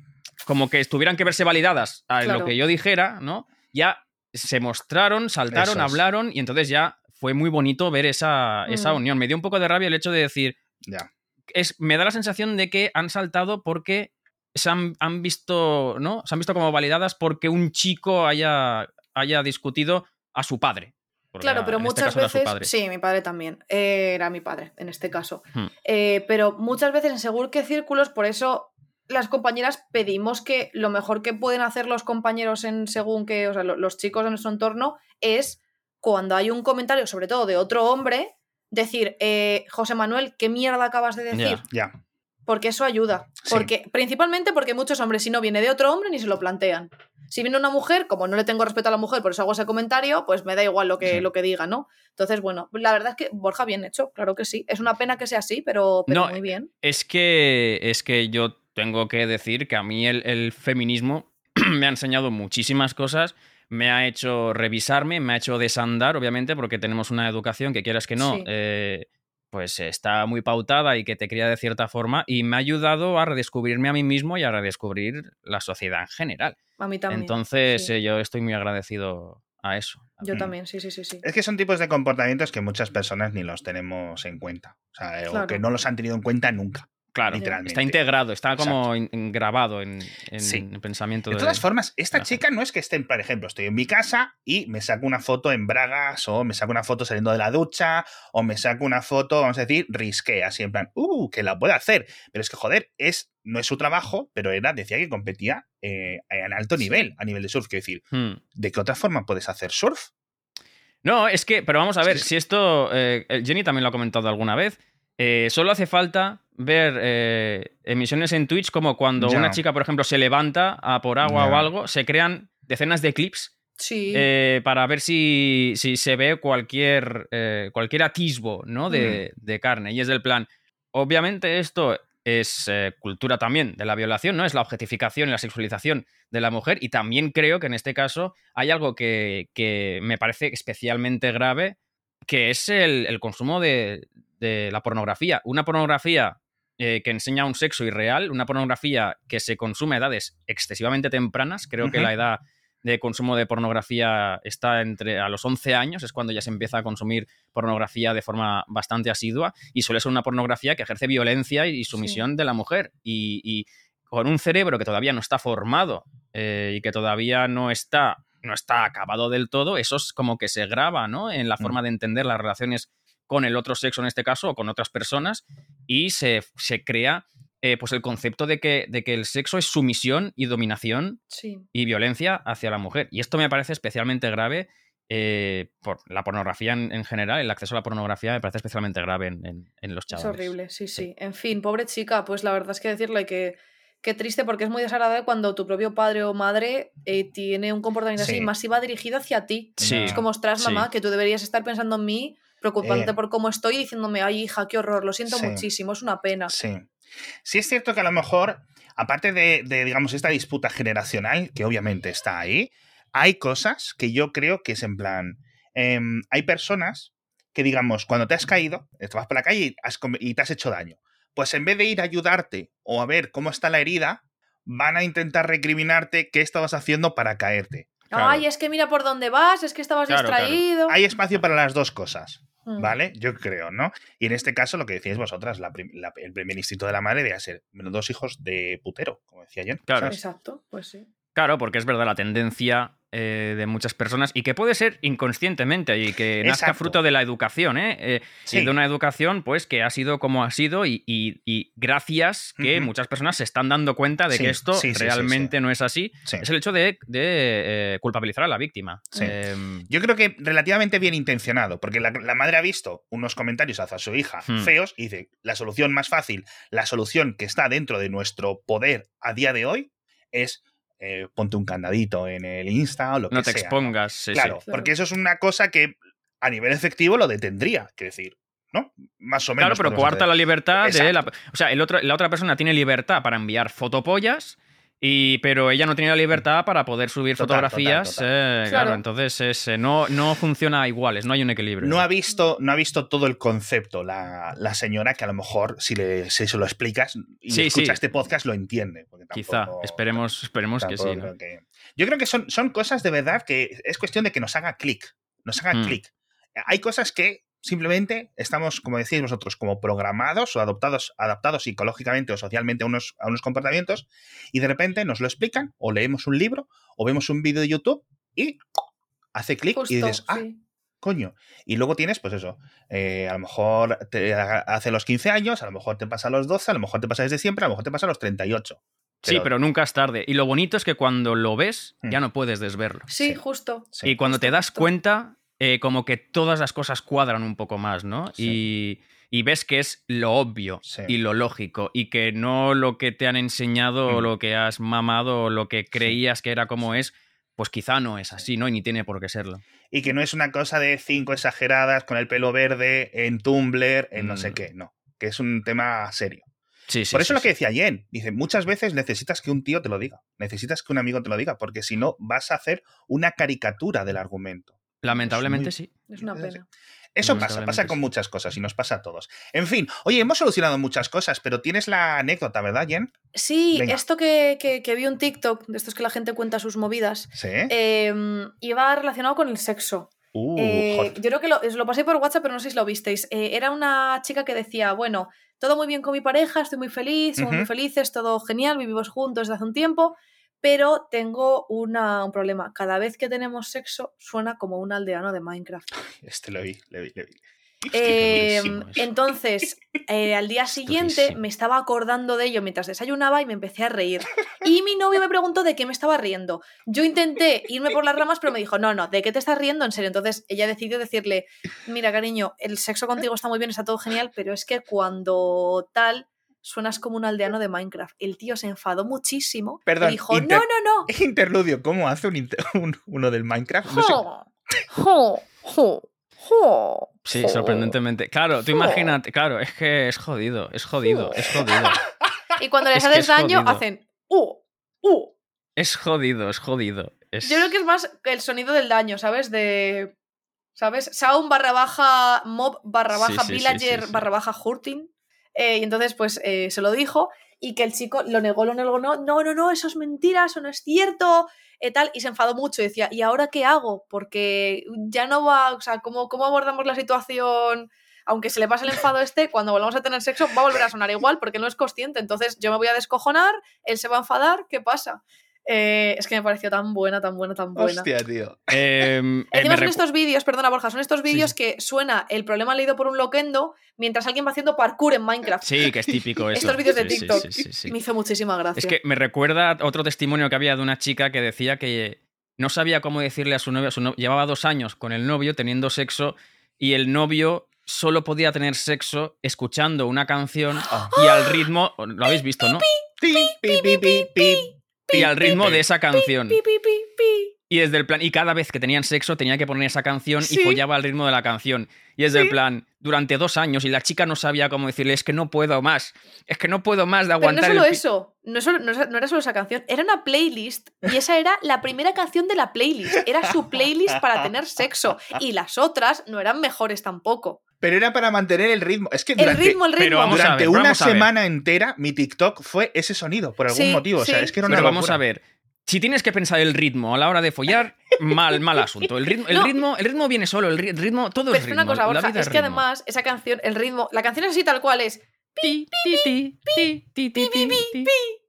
como que tuvieran que verse validadas a Claro. lo que yo dijera, ¿no? Ya se mostraron, saltaron, hablaron y entonces ya fue muy bonito ver esa, esa Mm. unión. Me dio un poco de rabia el hecho de decir, Ya. Es, me da la sensación de que han saltado porque se han, han visto, ¿no? Se han visto como validadas porque un chico haya, haya discutido a su padre. Claro, era- pero en este muchas veces. padre. Sí, mi padre también. Eh, era mi padre, en este caso. Hmm. Eh, pero muchas veces en según qué círculos, por eso las compañeras pedimos que lo mejor que pueden hacer los compañeros en según qué, o sea, lo- los chicos de nuestro entorno, es cuando hay un comentario, sobre todo de otro hombre, decir, eh, José Manuel, ¿qué mierda acabas de decir? Ya. Porque eso ayuda. Sí. Porque, principalmente porque muchos hombres, si no viene de otro hombre, ni se lo plantean. Si viene una mujer, como no le tengo respeto a la mujer, por eso hago ese comentario, pues me da igual lo que, Sí. lo que diga, ¿no? Entonces, bueno, la verdad es que Borja bien hecho, claro que sí. Es una pena que sea así, pero, pero No, muy bien. Es que, es que yo tengo que decir que a mí el, el feminismo me ha enseñado muchísimas cosas, me ha hecho revisarme, me ha hecho desandar, obviamente, porque tenemos una educación que quieras que no, Sí. eh, pues está muy pautada y que te cría de cierta forma, y me ha ayudado a redescubrirme a mí mismo y a redescubrir la sociedad en general. A mí también. Entonces, sí. eh, yo estoy muy agradecido a eso. Yo Mm. también, sí, sí, sí, sí. Es que son tipos de comportamientos que muchas personas ni los tenemos en cuenta. O sea, eh, o que no los han tenido en cuenta nunca. Claro, literalmente. está integrado, está como grabado en, en Sí. el pensamiento De de... todas formas, esta chica no es que esté, por ejemplo, estoy en mi casa y me saco una foto en bragas o me saco una foto saliendo de la ducha o me saco una foto, vamos a decir, risqué, así en plan, uh, que la puede hacer. Pero es que, joder, es, no es su trabajo, pero era, decía que competía eh, en alto Sí. nivel, a nivel de surf. Quiero decir, Hmm. ¿de qué otra forma puedes hacer surf? No, es que, pero vamos a ver, Sí, si esto, eh, Jenny también lo ha comentado alguna vez, eh, solo hace falta ver eh, emisiones en Twitch como cuando Ya. una chica, por ejemplo, se levanta a por agua Ya. o algo, se crean decenas de clips Sí. eh, para ver si, si se ve cualquier, eh, cualquier atisbo ¿no? de, Mm. de carne. Y es del plan, obviamente esto es eh, cultura también de la violación, ¿no? Es la objetificación y la sexualización de la mujer. Y también creo que en este caso hay algo que, que me parece especialmente grave, que es el, el consumo de, de la pornografía. Una pornografía eh, que enseña un sexo irreal, una pornografía que se consume a edades excesivamente tempranas. Creo que la edad de consumo de pornografía está entre a los 11 años, es cuando ya se empieza a consumir pornografía de forma bastante asidua y suele ser una pornografía que ejerce violencia y sumisión de la mujer y, y con un cerebro que todavía no está formado eh, y que todavía no está, no está acabado del todo, eso es como que se graba ¿no? en la Mm. forma de entender las relaciones con el otro sexo en este caso o con otras personas y se, se crea eh, pues el concepto de que, de que el sexo es sumisión y dominación Sí. y violencia hacia la mujer. Y esto me parece especialmente grave eh, por la pornografía en, en general, el acceso a la pornografía me parece especialmente grave en, en- en los Es chavales. horrible, sí, Sí. sí, En fin, pobre chica, pues la verdad es que decirle que qué triste porque es muy desagradable cuando tu propio padre o madre eh, tiene un comportamiento así, Sí. más iba dirigido hacia ti. Sí, Es como, ostras, mamá, que tú deberías estar pensando en mí, preocupándote Eh. por cómo estoy y diciéndome, ay, hija, qué horror, lo siento Sí. muchísimo, es una pena. Sí. Sí es cierto que a lo mejor, aparte de, de, digamos, esta disputa generacional, que obviamente está ahí, hay cosas que yo creo que es en plan. em, hay personas que, digamos, cuando te has caído, te vas por la calle y, has y te has hecho daño. Pues en vez de ir a ayudarte o a ver cómo está la herida, van a intentar recriminarte qué estabas haciendo para caerte. Claro. Ay, es que mira por dónde vas, es que estabas Claro, claro. distraído. Hay espacio para las dos cosas. Mm. ¿Vale? Yo creo, ¿no? Y en este caso, lo que decíais vosotras, la prim- la- el primer instinto de la madre debe ser dos hijos de putero, como decía yo. Claro. ¿sabes? Exacto, pues sí. Claro, porque es verdad la tendencia eh, de muchas personas y que puede ser inconscientemente y que nazca Exacto. fruto de la educación, ¿eh? Eh, Sí. Y de una educación, pues, que ha sido como ha sido y, y- y gracias que muchas personas se están dando cuenta de Sí, que esto sí, realmente no es así. Sí. Es el hecho de, de, eh, culpabilizar a la víctima. Sí. Em, Yo creo que relativamente bien intencionado, porque la, la madre ha visto unos comentarios hacia su hija Hmm. feos y dice, la solución más fácil, la solución que está dentro de nuestro poder a día de hoy es eh, ponte un candadito en el Insta o lo que no te sea. expongas. sí, sí. Claro, porque eso es una cosa que a nivel efectivo lo detendría, que decir, ¿no? Más o menos. Claro, pero coarta hacer. la libertad de la. O sea, el otro, la otra persona tiene libertad para enviar fotopollas. Y, pero ella no tiene la libertad para poder subir Total, fotografías. total, eh, claro. Claro. entonces es, eh, no, no funciona a iguales, no hay un equilibrio. No ha visto, no ha visto todo el concepto la, la señora que a lo mejor si, le, si se lo explicas y Sí, escucha sí. este podcast lo entiende. Quizá, esperemos, esperemos que sí. Yo creo que son, son cosas de verdad que es cuestión de que nos haga clic. Nos haga Mm. clic. Hay cosas que simplemente estamos, como decís vosotros, como programados o adoptados, adaptados psicológicamente o socialmente a unos, a unos comportamientos y de repente nos lo explican o leemos un libro o vemos un vídeo de YouTube y hace clic y dices, ah, sí. coño. Y luego tienes, pues eso, eh, a lo mejor te hace los 15 años, a lo mejor te pasa a los 12, a lo mejor te pasa desde siempre, a lo mejor te pasa a los 38. Sí, pero nunca es tarde. Y lo bonito es que cuando lo ves, Mm. ya no puedes desverlo. Sí, Sí. justo. Sí. y cuando te das cuenta, eh, como que todas las cosas cuadran un poco más, ¿no? Y, y ves que es lo obvio Sí. y lo lógico. Y que no lo que te han enseñado o Mm. lo que has mamado o lo que creías que era como es, pues quizá no es así, ¿no? Y ni tiene por qué serlo. Y que no es una cosa de cinco exageradas con el pelo verde en Tumblr, en no sé Mm. qué, no. Que es un tema serio. Sí, sí. Por eso sí, lo que decía Jen, dice, muchas veces necesitas que un tío te lo diga, necesitas que un amigo te lo diga, porque si no vas a hacer una caricatura del argumento. Lamentablemente Es muy- sí. Es una pena. Eso pasa, pasa con muchas cosas y nos pasa a todos. En fin, oye, hemos solucionado muchas cosas, pero tienes la anécdota, ¿verdad, Jen? Sí, Venga. esto que, que- que vi un TikTok, de estos que la gente cuenta sus movidas, Sí. eh, iba relacionado con el sexo. Uh, Eh, yo creo que lo, os lo pasé por WhatsApp, pero no sé si lo visteis. Eh, era una chica que decía, bueno, todo muy bien con mi pareja, estoy muy feliz, somos muy Ujú. felices, todo genial, vivimos juntos desde hace un tiempo, pero tengo una- un problema. Cada vez que tenemos sexo suena como un aldeano de Minecraft. Este lo vi, lo vi, lo vi. Eh, eso. entonces, eh, al día siguiente durísimo. me estaba acordando de ello mientras desayunaba y me empecé a reír. Y mi novio me preguntó de qué me estaba riendo. Yo intenté irme por las ramas, pero me dijo, no, no, ¿de qué te estás riendo? En serio. Entonces ella decidió decirle, mira, cariño, el sexo contigo está muy bien, está todo genial, pero es que cuando tal suenas como un aldeano de Minecraft. El tío se enfadó muchísimo Perdón, y dijo, inter- no, no, no. Interludio, ¿cómo hace un, inter- un- uno del Minecraft? No sé. Jo, jo, jo, jo, Sí, sorprendentemente. Claro, tú imagínate, claro, es que es jodido, es jodido, es jodido. Y cuando les Es haces es daño, jodido. hacen, uh, uh. Es jodido, es jodido. Es... Yo creo que es más el sonido del daño, ¿sabes? De. ¿Sabes? Sound barra baja mob barra baja sí, sí, villager sí, sí. barra baja hurting. Eh, y entonces, pues eh, se lo dijo y que el chico lo negó, lo negó, no, no, no, no, eso es mentira, eso no es cierto, eh, tal, y se enfadó mucho y decía, ¿y ahora qué hago? Porque ya no va, o sea, ¿cómo, cómo abordamos la situación? Aunque se le pase el enfado este, cuando volvamos a tener sexo va a volver a sonar igual porque no es consciente. Entonces yo me voy a descojonar, él se va a enfadar, ¿qué pasa? Eh, es que me pareció tan buena, tan buena, tan buena. Hostia, tío. Eh, eh, Encima son estos vídeos, perdona Borja, son estos vídeos sí. que suena el problema leído por un loquendo mientras alguien va haciendo parkour en Minecraft. Sí, que es típico eso. Estos vídeos de TikTok. sí, sí, sí. Me hizo muchísima gracia. Es que me recuerda otro testimonio que había de una chica que decía que no sabía cómo decirle a su novio, a su no- llevaba dos años con el novio teniendo sexo y el novio solo podía tener sexo escuchando una canción y al ritmo, lo habéis visto, ¿no? Pi. Y al ritmo de esa canción. Y desde el plan, y cada vez que tenían sexo tenía que poner esa canción Sí. y follaba al ritmo de la canción. Y es del Sí. plan, durante dos años, y la chica no sabía cómo decirle, es que no puedo más, es que no puedo más de Pero no aguantar solo el pi-". eso, no, solo- no era solo esa canción, era una playlist y esa era la primera canción de la playlist. Era su playlist para tener sexo y las otras no eran mejores tampoco. Pero era para mantener el ritmo. Es que El durante, ritmo, el ritmo. Pero vamos a durante ver, una vamos a ver. semana entera mi TikTok fue ese sonido, por algún Sí, motivo. O sea, sí. es que era una Pero vamos a ver. Si tienes que pensar el ritmo a la hora de follar, mal, mal asunto. El ritmo, el No. ritmo, el ritmo viene solo, el ri- ritmo, todo Pero es ritmo. una cosa, la Borja, vida es que ritmo. además esa canción, el ritmo, la canción es así tal cual es.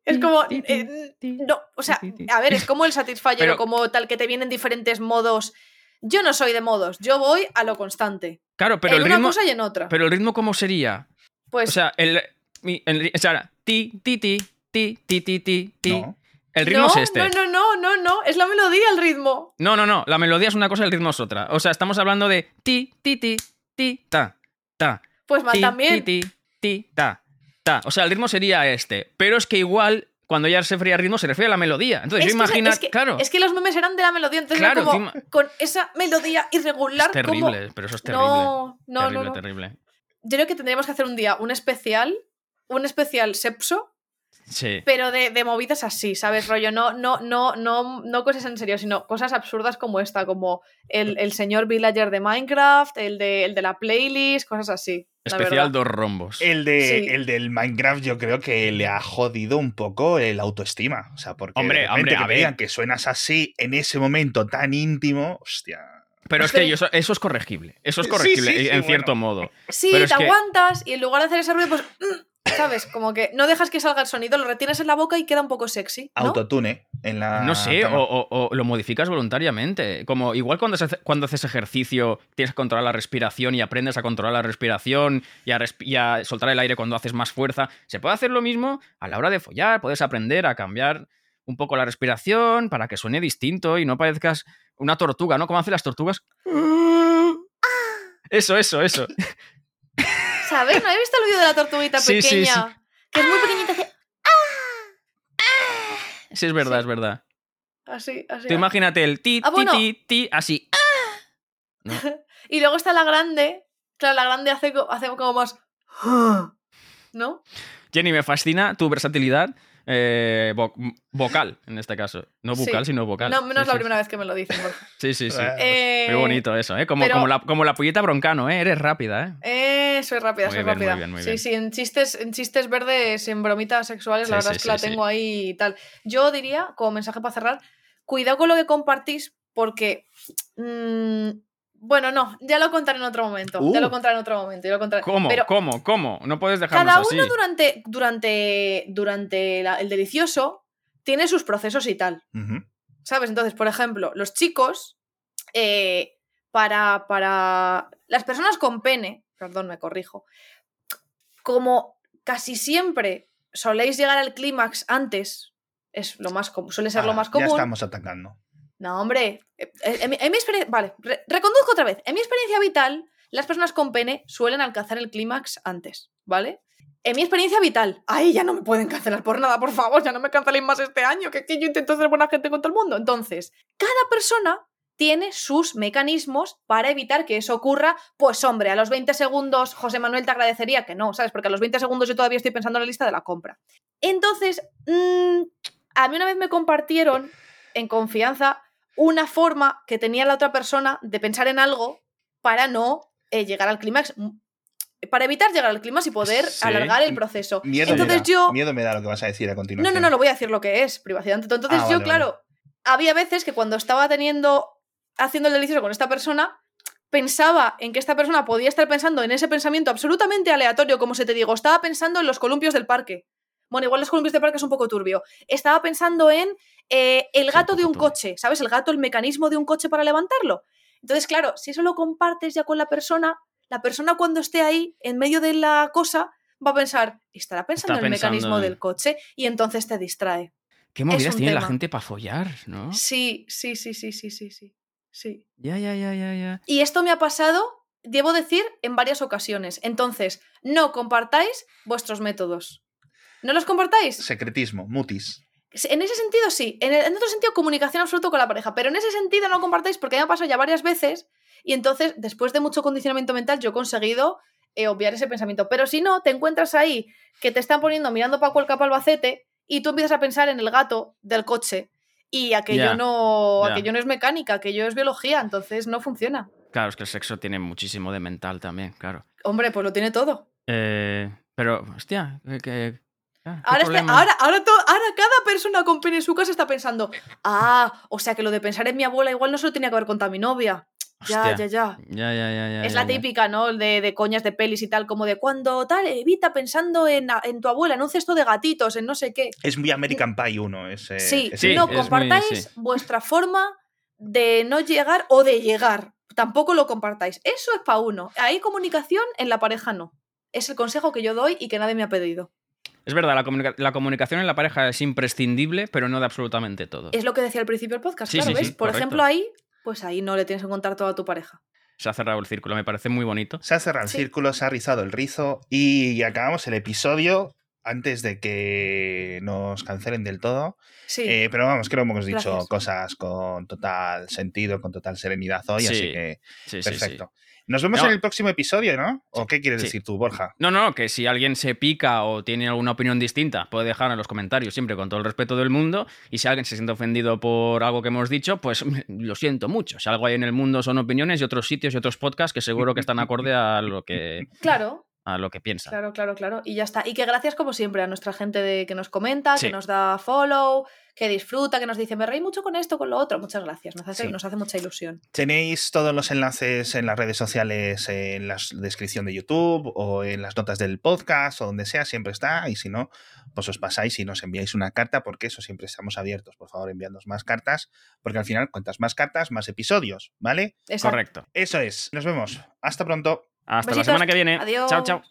Es como. eh, no, o sea, a ver, es como el Satisfyer Pero- o como tal que te vienen diferentes modos. Yo no soy de modos, yo voy a lo constante. Claro, pero en el una ritmo, cosa y en otra. pero el ritmo cómo sería? pues O sea, el, mi- el- o sea, ti, ti, ti, ti, ti, ti, ti, ti. No. El ritmo no, es este. No, no, no, no, no, es la melodía el ritmo. No, no, no. La melodía es una cosa y el ritmo es otra. O sea, estamos hablando de ti, ti, ti, ti, ta, ta. Pues mal Ti, también. ti, ti, ti, ta, ta. O sea, el ritmo sería este. Pero es que igual, cuando ya se refiere a ritmo, se refiere a la melodía. Entonces, Es yo imagino. es que- claro. Es que los memes eran de la melodía, entonces Claro, era como encima- con esa melodía irregular. es como- terrible, pero eso es terrible. No, no, terrible, no, no. terrible. Yo creo que tendríamos que hacer un día un especial, un especial sepso, Sí. pero de, de movidas así, ¿sabes? Rollo, no, no, no, no, no cosas en serio, sino cosas absurdas como esta, como el, el señor villager de Minecraft, el de, el de la playlist, cosas así. Especial dos rombos. El, de, Sí. el del Minecraft yo creo que le ha jodido un poco el autoestima. O sea, porque Hombre, de hombre, que a te ver. digan que suenas así en ese momento tan íntimo, hostia. Pero es que yo- eso, eso es corregible. Eso es corregible, sí, sí, en bueno. cierto modo. Sí, Pero te es que- aguantas y en lugar de hacer ese ruido, pues. ¿Sabes? Como que no dejas que salga el sonido, lo retienes en la boca y queda un poco sexy. ¿no? Autotune en la. No sé, o, o- o lo modificas voluntariamente. Como igual cuando, hace- cuando haces ejercicio tienes que controlar la respiración y aprendes a controlar la respiración y a, resp- y a soltar el aire cuando haces más fuerza. Se puede hacer lo mismo a la hora de follar. Puedes aprender a cambiar un poco la respiración para que suene distinto y no parezcas una tortuga, ¿no? Como hacen las tortugas. Eso, eso, eso. ¿Sabes? ¿No habéis visto el vídeo de la tortuguita Sí, pequeña? sí. Que es muy pequeñita, hace Sí, es verdad, es verdad. así, así. Tú imagínate el ti, Ah, ti, bueno. ti, ti, así. Y luego está la grande. Claro, la grande hace, hace como más. ¿No? Jenny, me fascina tu versatilidad eh, vo- vocal, en este caso. No Sí. bucal, sino vocal. No, no Sí, es la sí, primera vez que me lo dicen. Sí, sí, sí. Eh, Eh, Muy bonito eso, ¿eh? Como, pero- como, la, como la pollita broncano, ¿eh? Eres rápida, ¿eh? Eh, soy rápida, Muy soy bien, muy rápida. bien, muy sí, bien. sí, en chistes, en chistes verdes, en bromitas sexuales, la Sí, verdad sí, es que la sí, sí. tengo ahí y tal. Yo diría, como mensaje para cerrar, cuidado con lo que compartís, porque. mm, bueno, no, ya lo contaré en otro momento. Ya Uh. lo contaré en otro momento. ya lo contaré. ¿Cómo? Pero ¿Cómo? ¿Cómo? No puedes dejarnos cada así. uno durante, durante, durante la- el delicioso tiene sus procesos y tal. ¿Sabes? Entonces, por ejemplo, los chicos, eh, para, para las personas con pene, perdón, me corrijo, como casi siempre soléis llegar al clímax antes, es lo más común, suele ser lo Ah, más Ya común. estamos atacando. No, hombre, eh, eh, en, mi- en mi experiencia, vale, re- reconduzco otra vez. En mi experiencia vital, las personas con pene suelen alcanzar el clímax antes, ¿vale? En mi experiencia vital, ay, ya no me pueden cancelar por nada, por favor, ya no me canceléis más este año, que, que yo intento ser buena gente con todo el mundo. Entonces, cada persona tiene sus mecanismos para evitar que eso ocurra. Pues hombre, a los 20 segundos, José Manuel te agradecería que no, ¿sabes? Porque a los 20 segundos yo todavía estoy pensando en la lista de la compra. Entonces, mm, a mí una vez me compartieron en confianza una forma que tenía la otra persona de pensar en algo para no eh, llegar al clímax, para evitar llegar al clímax y poder Sí. alargar el proceso. Miedo Entonces me da. yo... Miedo me da lo que vas a decir a No, continuación. no, no, lo voy a decir lo que es, privacidad. Entonces Ah, yo, vale, claro, había veces que cuando estaba teniendo, haciendo el delicioso con esta persona, pensaba en que esta persona podía estar pensando en ese pensamiento absolutamente aleatorio, como se te digo, estaba pensando en los columpios del parque. Bueno, igual los columpios del parque es un poco turbio. Estaba pensando en eh, el gato de un coche, ¿sabes? El gato, el mecanismo de un coche para levantarlo. Entonces, claro, si eso lo compartes ya con la persona, la persona cuando esté ahí, en medio de la cosa, va a pensar, estará pensando Está en el mecanismo pensando del coche y entonces te distrae. ¿Qué movidas tiene la gente para follar, no? Sí, sí, sí, sí, sí, sí, sí. Sí. Ya, ya, ya, ya, ya. Y esto me ha pasado, debo decir, en varias ocasiones. Entonces, no compartáis vuestros métodos. ¿No los compartáis? Secretismo, mutis. En ese sentido, sí. En, el- en otro sentido, comunicación absoluta con la pareja. Pero en ese sentido no compartáis porque me ha pasado ya varias veces. Y entonces, después de mucho condicionamiento mental, yo he conseguido eh, obviar ese pensamiento. Pero si no, te encuentras ahí que te están poniendo mirando para Cuelca para Albacete y tú empiezas a pensar en el gato del coche. Y aquello, Ya, no, ya. aquello no es mecánica, aquello es biología, entonces no funciona. Claro, es que el sexo tiene muchísimo de mental también, claro. Hombre, pues lo tiene todo. Eh, pero, hostia, que... ah, ¿qué Ahora, este- ahora, ahora, to- ahora cada persona con pene en su casa está pensando, ah, o sea que lo de pensar en mi abuela igual no se lo tenía que haber contado a mi novia. Ya, ya, ya. Ya, ya, ya, ya. es ya, la ya. típica, ¿no? De, de coñas de pelis y tal, como de cuando tal, evita pensando en, en tu abuela, en un cesto de gatitos, en no sé qué. Es muy American Pie 1. Ese, sí, ese- Sí, no es muy- compartáis sí. vuestra forma de no llegar o de llegar. Tampoco lo compartáis. Eso es para uno. Hay comunicación, en la pareja no. Es el consejo que yo doy y que nadie me ha pedido. Es verdad, la, comunica- la comunicación en la pareja es imprescindible, pero no de absolutamente todo. Es lo que decía al principio del podcast, Sí, claro, sí, ¿ves? sí, Por correcto. ejemplo, ahí, pues ahí no le tienes que contar todo a tu pareja. Se ha cerrado el círculo, me parece muy bonito. Se ha cerrado el Sí. círculo, se ha rizado el rizo y acabamos el episodio antes de que nos cancelen del todo. Sí. Eh, pero vamos, creo que hemos dicho Gracias. cosas con total sentido, con total serenidad hoy, así Sí, que Sí, sí, sí. Nos vemos No. en el próximo episodio, ¿no? ¿O qué quieres Sí. decir tú, Borja? No, no, que si alguien se pica o tiene alguna opinión distinta, puede dejar en los comentarios siempre con todo el respeto del mundo. Y si alguien se siente ofendido por algo que hemos dicho, pues lo siento mucho. Si algo hay en el mundo son opiniones y otros sitios y otros podcasts que seguro que están acorde a lo que, Claro, a lo que piensan. claro, claro, claro. Y ya está. Y que gracias, como siempre, a nuestra gente de, que nos comenta, Sí. que nos da follow, que disfruta, que nos dice, me reí mucho con esto, con lo otro. Muchas gracias. Nos hace, Sí. nos hace mucha ilusión. Tenéis todos los enlaces en las redes sociales, en la descripción de YouTube o en las notas del podcast o donde sea, siempre está. Y si no, pues os pasáis y nos enviáis una carta, porque eso siempre estamos abiertos. Por favor, enviadnos más cartas, porque al final, cuantas más cartas, más episodios, ¿vale? Exacto. Correcto. Eso es. Nos vemos. Hasta pronto. Hasta la semana que viene. Adiós. Chao, chao.